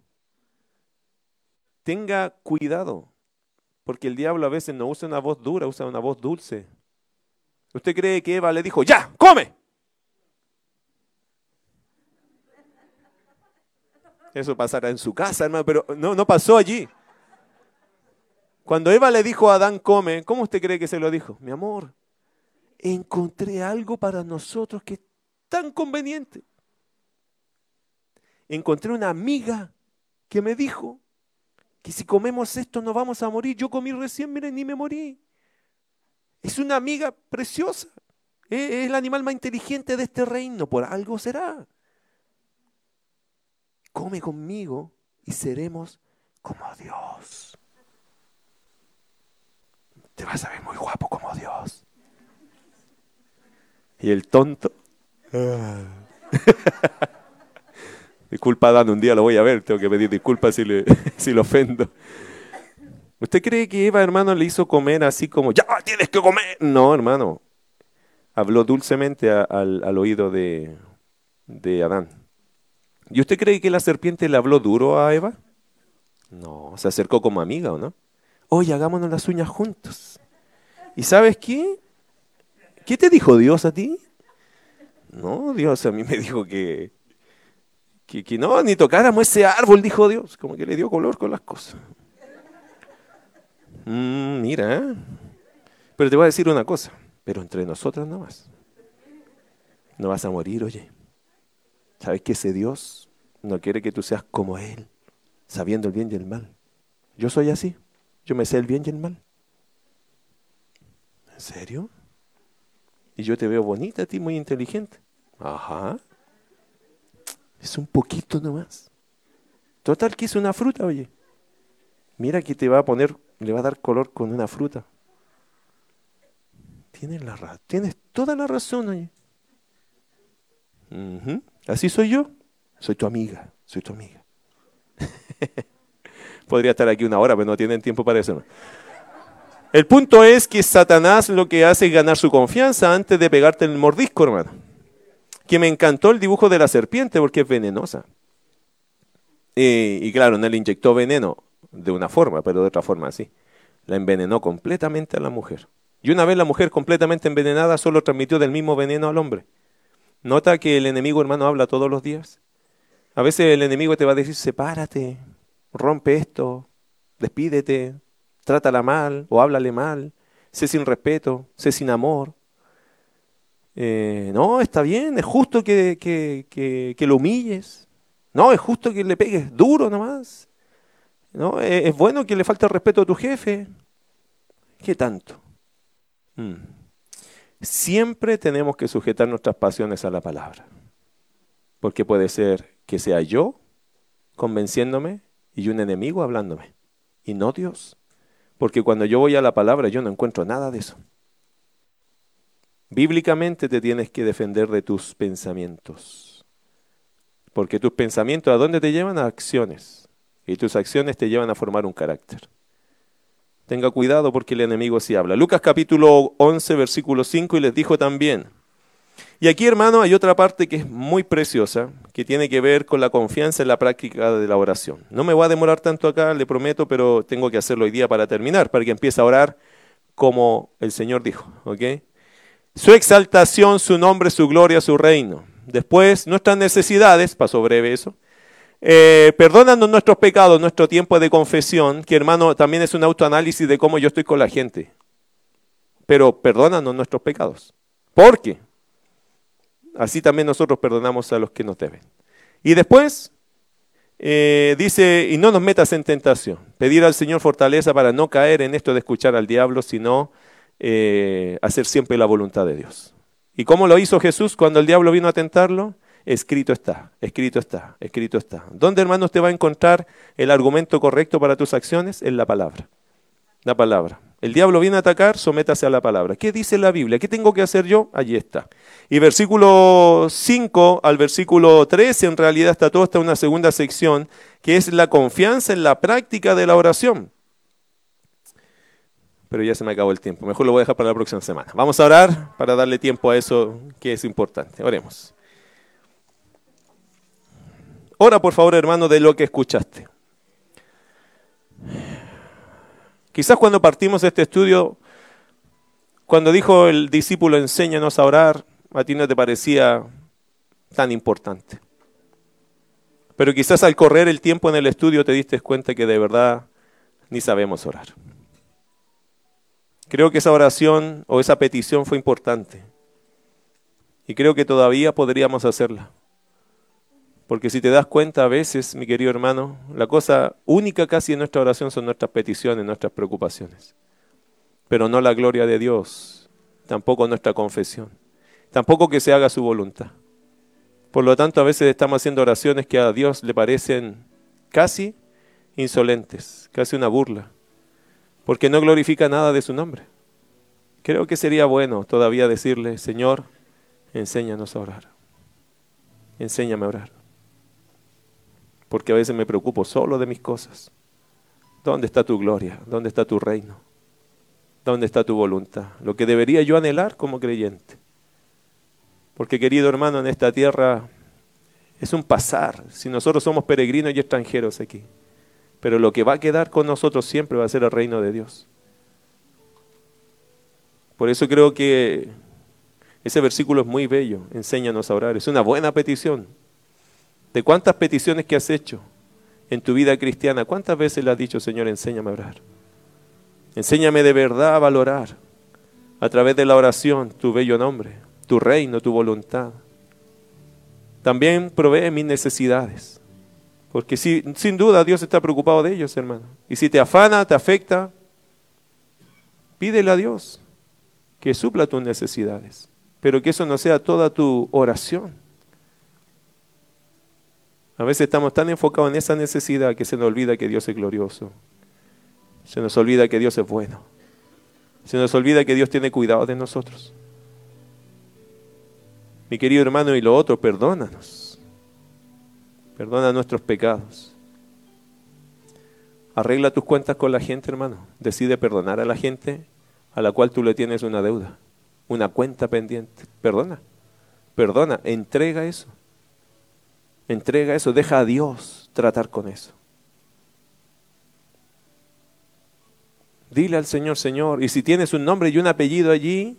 Tenga cuidado, porque el diablo a veces no usa una voz dura, usa una voz dulce. ¿Usted cree que Eva le dijo, ya, come? Eso pasará en su casa, hermano, pero no, no pasó allí. Cuando Eva le dijo a Adán, come, ¿cómo usted cree que se lo dijo? Mi amor, encontré algo para nosotros que es tan conveniente encontré una amiga que me dijo que si comemos esto no vamos a morir. Yo comí recién, miren, ni me morí. Es una amiga preciosa. Es el animal más inteligente de este reino. Por algo será. Come conmigo y seremos como Dios. Te vas a ver muy guapo como Dios. Y el tonto. Disculpa, Dan, un día lo voy a ver, tengo que pedir disculpas si, le, si lo ofendo. ¿Usted cree que Eva, hermano, le hizo comer así como, ya tienes que comer? No, hermano. Habló dulcemente al, oído de, de Adán. ¿Y usted cree que la serpiente le habló duro a Eva? No, se acercó como amiga, ¿o no? Oye, hagámonos las uñas juntos. ¿Y sabes qué? ¿Qué te dijo Dios a ti? No, Dios a mí me dijo que, que, no, ni tocáramos ese árbol, dijo Dios. Como que le dio color con las cosas. Mm, mira, ¿eh? pero te voy a decir una cosa, pero entre nosotras más. No vas a morir, oye. ¿Sabes que ese Dios no quiere que tú seas como Él, sabiendo el bien y el mal? Yo soy así. Yo me sé el bien y el mal. ¿En serio? Y yo te veo bonita a ti, muy inteligente. Ajá. Es un poquito nomás. Total que es una fruta, oye. Mira que te va a poner, le va a dar color con una fruta. Tienes, la, tienes toda la razón, oye. Así soy yo. Soy tu amiga, soy tu amiga. Podría estar aquí una hora, pero no tienen tiempo para eso. El punto es que Satanás lo que hace es ganar su confianza antes de pegarte el mordisco, hermano. Que me encantó el dibujo de la serpiente porque es venenosa. y claro, no le inyectó veneno de una forma, pero de otra forma sí. La envenenó completamente a la mujer. Y una vez la mujer completamente envenenada solo transmitió del mismo veneno al hombre. Nota que el enemigo, hermano, habla todos los días. A veces el enemigo te va a decir, sepárate, rompe esto, despídete, trátala mal o háblale mal, sé sin respeto, sé sin amor. Eh, no, está bien, es justo que, que, lo humilles. No, es justo que le pegues duro nomás. No, es, bueno que le falte el respeto a tu jefe. ¿Qué tanto? Mm. Siempre tenemos que sujetar nuestras pasiones a la palabra. Porque puede ser que sea yo convenciéndome y un enemigo hablándome, y no Dios. Porque cuando yo voy a la palabra yo no encuentro nada de eso. Bíblicamente te tienes que defender de tus pensamientos. Porque tus pensamientos a dónde te llevan? A acciones. Y tus acciones te llevan a formar un carácter. Tenga cuidado porque el enemigo sí habla. Lucas capítulo 11, versículo 5, y les dijo también, y aquí, hermano, hay otra parte que es muy preciosa, que tiene que ver con la confianza en la práctica de la oración. No me voy a demorar tanto acá, le prometo, pero tengo que hacerlo hoy día para terminar, para que empiece a orar como el Señor dijo. Su exaltación, su nombre, su gloria, su reino. Después, nuestras necesidades, pasó breve eso. Eh, perdónanos nuestros pecados, nuestro tiempo de confesión, que hermano también es un autoanálisis de cómo yo estoy con la gente. Pero perdónanos nuestros pecados. ¿Por qué? así también nosotros perdonamos a los que nos deben. Y después eh, dice, y no nos metas en tentación. Pedir al Señor fortaleza para no caer en esto de escuchar al diablo, sino eh, hacer siempre la voluntad de Dios. ¿Y cómo lo hizo Jesús cuando el diablo vino a tentarlo? Escrito está, escrito está, escrito está. ¿Dónde, hermano, usted va a encontrar el argumento correcto para tus acciones? En la palabra. La palabra. El diablo viene a atacar, sométase a la palabra. ¿Qué dice la Biblia? ¿Qué tengo que hacer yo? Allí está. Y versículo 5 al versículo 13, en realidad está toda esta una segunda sección, que es la confianza en la práctica de la oración. Pero ya se me acabó el tiempo. Mejor lo voy a dejar para la próxima semana. Vamos a orar para darle tiempo a eso que es importante. Oremos. Ora, por favor, hermano, de lo que escuchaste. Quizás cuando partimos este estudio, cuando dijo el discípulo, enséñanos a orar, a ti no te parecía tan importante. Pero quizás al correr el tiempo en el estudio te diste cuenta que de verdad ni sabemos orar. Creo que esa oración o esa petición fue importante. Y creo que todavía podríamos hacerla. Porque si te das cuenta a veces, mi querido hermano, la cosa única casi en nuestra oración son nuestras peticiones, nuestras preocupaciones. Pero no la gloria de Dios, tampoco nuestra confesión, tampoco que se haga su voluntad. Por lo tanto, a veces estamos haciendo oraciones que a Dios le parecen casi insolentes, casi una burla, porque no glorifica nada de su nombre. Creo que sería bueno todavía decirle, Señor, enséñanos a orar. Enséñame a orar porque a veces me preocupo solo de mis cosas. ¿Dónde está tu gloria? ¿Dónde está tu reino? ¿Dónde está tu voluntad? Lo que debería yo anhelar como creyente. Porque querido hermano, en esta tierra es un pasar. Si nosotros somos peregrinos y extranjeros aquí. Pero lo que va a quedar con nosotros siempre va a ser el reino de Dios. Por eso creo que ese versículo es muy bello. Enséñanos a orar. Es una buena petición. ¿De cuántas peticiones que has hecho en tu vida cristiana? ¿Cuántas veces le has dicho, Señor, enséñame a orar? Enséñame de verdad a valorar a través de la oración tu bello nombre, tu reino, tu voluntad. También provee mis necesidades. Porque si, sin duda Dios está preocupado de ellos, hermano. Y si te afana, te afecta, pídele a Dios que supla tus necesidades. Pero que eso no sea toda tu oración. A veces estamos tan enfocados en esa necesidad que se nos olvida que Dios es glorioso. Se nos olvida que Dios es bueno. Se nos olvida que Dios tiene cuidado de nosotros. Mi querido hermano, y lo otro, perdónanos. Perdona nuestros pecados. Arregla tus cuentas con la gente, hermano. Decide perdonar a la gente a la cual tú le tienes una deuda, una cuenta pendiente. Perdona. Perdona. Entrega eso. Entrega eso. Deja a Dios tratar con eso. Dile al Señor, Señor, y si tienes un nombre y un apellido allí,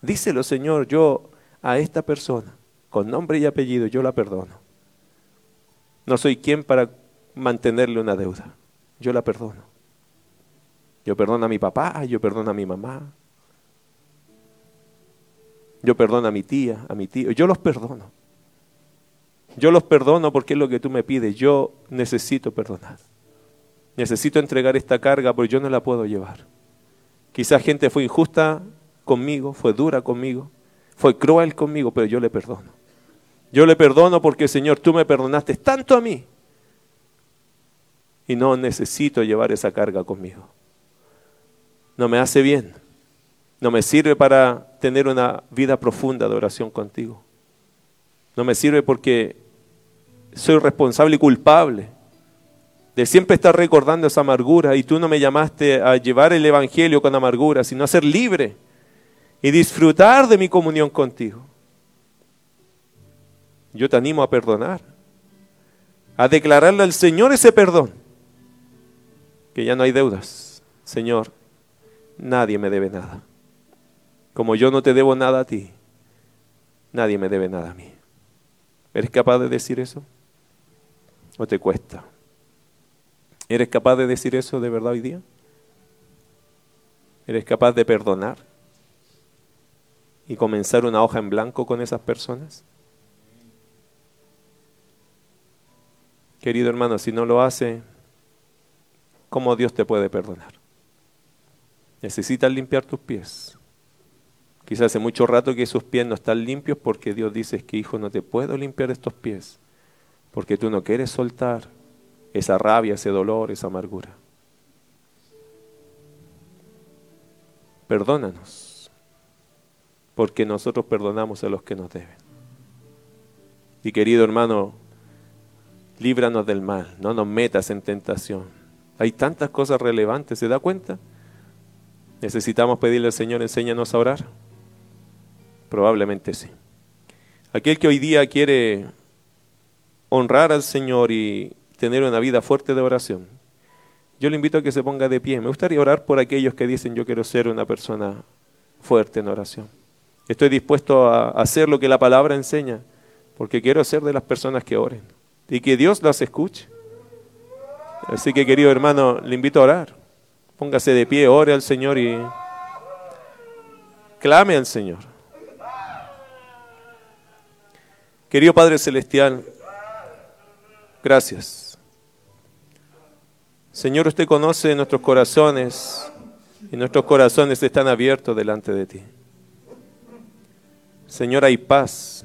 díselo, Señor, yo a esta persona, con nombre y apellido, yo la perdono. No soy quien para mantenerle una deuda. Yo la perdono. Yo perdono a mi papá, yo perdono a mi mamá. Yo perdono a mi tía, a mi tío. Yo los perdono. Yo los perdono porque es lo que tú me pides. Yo necesito perdonar. Necesito entregar esta carga porque yo no la puedo llevar. Quizás gente fue injusta conmigo, fue dura conmigo, fue cruel conmigo, pero yo le perdono. Yo le perdono porque, Señor, tú me perdonaste tanto a mí y no necesito llevar esa carga conmigo. No me hace bien. No me sirve para tener una vida profunda de oración contigo. No me sirve porque soy responsable y culpable de siempre estar recordando esa amargura y tú no me llamaste a llevar el Evangelio con amargura, sino a ser libre y disfrutar de mi comunión contigo. Yo te animo a perdonar, a declararle al Señor ese perdón, que ya no hay deudas. Señor, nadie me debe nada. Como yo no te debo nada a ti, nadie me debe nada a mí. ¿Eres capaz de decir eso? ¿O te cuesta? ¿Eres capaz de decir eso de verdad hoy día? ¿Eres capaz de perdonar y comenzar una hoja en blanco con esas personas? Querido hermano, si no lo hace, ¿cómo Dios te puede perdonar? Necesitas limpiar tus pies. Quizás hace mucho rato que esos pies no están limpios porque Dios dice que hijo no te puedo limpiar estos pies porque tú no quieres soltar esa rabia, ese dolor, esa amargura. Perdónanos, porque nosotros perdonamos a los que nos deben. Y querido hermano, líbranos del mal, no nos metas en tentación. Hay tantas cosas relevantes, ¿se da cuenta? ¿Necesitamos pedirle al Señor, enséñanos a orar? Probablemente sí. Aquel que hoy día quiere honrar al Señor y tener una vida fuerte de oración, yo le invito a que se ponga de pie. Me gustaría orar por aquellos que dicen yo quiero ser una persona fuerte en oración. Estoy dispuesto a hacer lo que la palabra enseña, porque quiero ser de las personas que oren y que Dios las escuche. Así que querido hermano, le invito a orar. Póngase de pie, ore al Señor y clame al Señor. Querido Padre Celestial, gracias. Señor, usted conoce nuestros corazones y nuestros corazones están abiertos delante de ti. Señor, hay paz.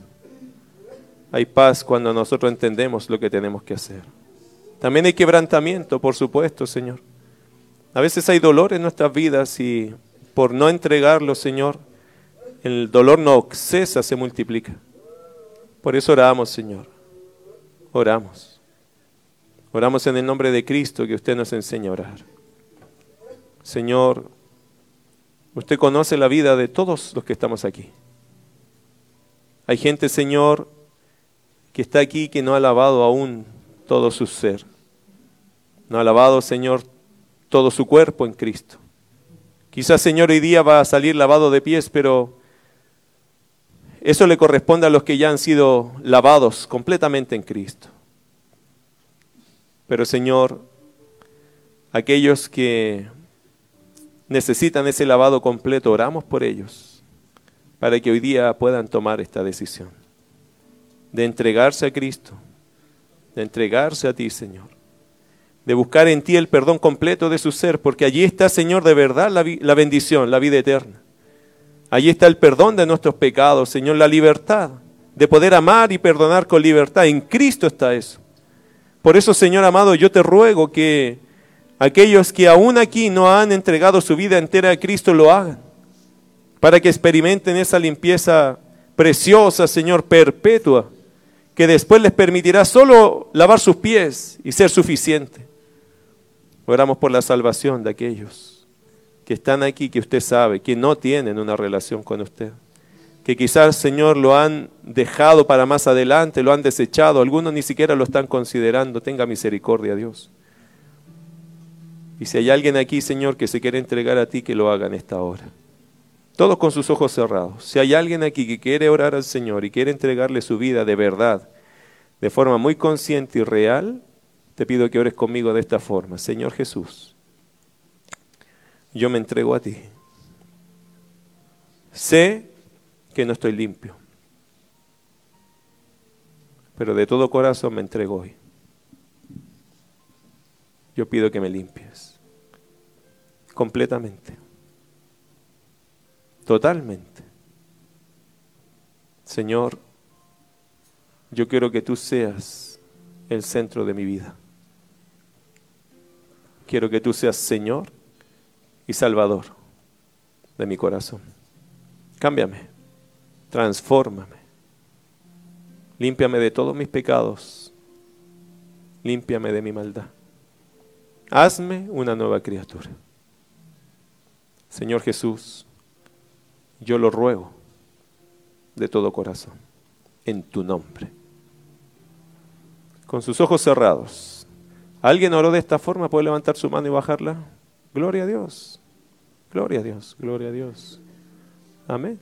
Hay paz cuando nosotros entendemos lo que tenemos que hacer. También hay quebrantamiento, por supuesto, Señor. A veces hay dolor en nuestras vidas y por no entregarlo, Señor, el dolor no cesa, se multiplica. Por eso oramos, Señor. Oramos. Oramos en el nombre de Cristo que usted nos enseña a orar. Señor, usted conoce la vida de todos los que estamos aquí. Hay gente, Señor, que está aquí que no ha lavado aún todo su ser. no ha lavado, Señor, todo su cuerpo en Cristo. Quizás, Señor, hoy día va a salir lavado de pies, pero eso le corresponde a los que ya han sido lavados completamente en Cristo. Pero, Señor, aquellos que necesitan ese lavado completo, oramos por ellos, para que hoy día puedan tomar esta decisión de entregarse a Cristo, de entregarse a ti, Señor de buscar en ti el perdón completo de su ser, porque allí está, Señor, de verdad la, la, bendición, la vida eterna. Allí está el perdón de nuestros pecados, Señor, la libertad de poder amar y perdonar con libertad. En Cristo está eso. Por eso, Señor amado, yo te ruego que aquellos que aún aquí no han entregado su vida entera a Cristo lo hagan, para que experimenten esa limpieza preciosa, Señor, perpetua, que después les permitirá solo lavar sus pies y ser suficiente. Oramos por la salvación de aquellos que están aquí, que usted sabe, que no tienen una relación con usted. Que quizás, Señor, lo han dejado para más adelante, lo han desechado, algunos ni siquiera lo están considerando. Tenga misericordia, Dios. Y si hay alguien aquí, Señor, que se quiere entregar a ti, que lo haga en esta hora. Todos con sus ojos cerrados. Si hay alguien aquí que quiere orar al Señor y quiere entregarle su vida de verdad, de forma muy consciente y real, te pido que ores conmigo de esta forma. Señor Jesús, yo me entrego a ti. Sé que no estoy limpio, pero de todo corazón me entrego hoy. Yo pido que me limpies completamente, totalmente. Señor, yo quiero que tú seas el centro de mi vida. Quiero que tú seas Señor y Salvador de mi corazón. Cámbiame, transfórmame, límpiame de todos mis pecados, límpiame de mi maldad. Hazme una nueva criatura. Señor Jesús, yo lo ruego de todo corazón, en tu nombre. Con sus ojos cerrados. ¿Alguien oró de esta forma? ¿Puede levantar su mano y bajarla? Gloria a Dios. Gloria a Dios. Gloria a Dios. Amén.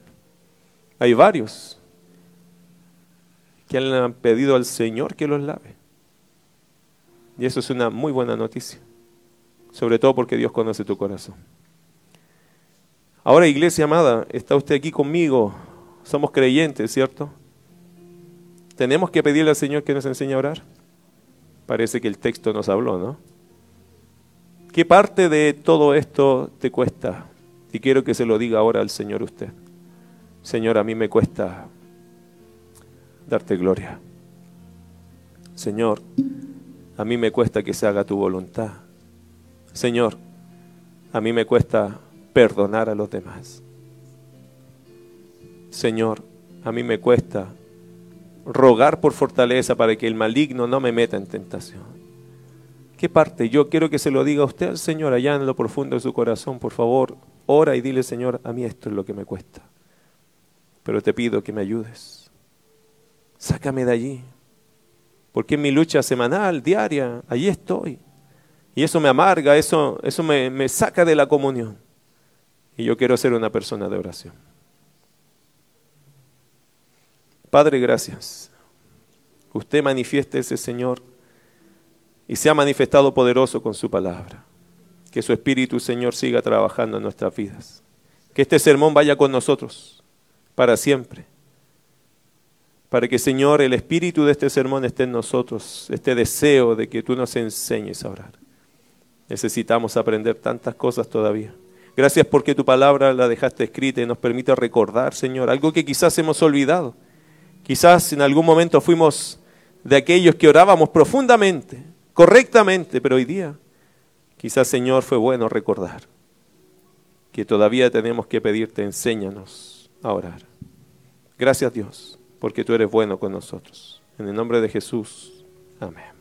Hay varios que han pedido al Señor que los lave. Y eso es una muy buena noticia. Sobre todo porque Dios conoce tu corazón. Ahora, iglesia amada, está usted aquí conmigo. Somos creyentes, ¿cierto? Tenemos que pedirle al Señor que nos enseñe a orar. Parece que el texto nos habló, ¿no? ¿Qué parte de todo esto te cuesta? Y quiero que se lo diga ahora al Señor usted. Señor, a mí me cuesta darte gloria. Señor, a mí me cuesta que se haga tu voluntad. Señor, a mí me cuesta perdonar a los demás. Señor, a mí me cuesta rogar por fortaleza para que el maligno no me meta en tentación. ¿Qué parte? Yo quiero que se lo diga usted al Señor allá en lo profundo de su corazón, por favor. Ora y dile, Señor, a mí esto es lo que me cuesta. Pero te pido que me ayudes. Sácame de allí. Porque en mi lucha semanal, diaria, allí estoy. Y eso me amarga, eso, eso me saca de la comunión. Y yo quiero ser una persona de oración. Padre, gracias. Usted manifieste ese Señor y se ha manifestado poderoso con su palabra. Que su Espíritu, Señor, siga trabajando en nuestras vidas. Que este sermón vaya con nosotros para siempre. Para que, Señor, el espíritu de este sermón esté en nosotros, este deseo de que tú nos enseñes a orar. Necesitamos aprender tantas cosas todavía. Gracias porque tu palabra la dejaste escrita y nos permite recordar, Señor, algo que quizás hemos olvidado Quizás en algún momento fuimos de aquellos que orábamos profundamente, correctamente, pero hoy día quizás Señor fue bueno recordar que todavía tenemos que pedirte, enséñanos a orar. Gracias Dios, porque tú eres bueno con nosotros. En el nombre de Jesús. Amén.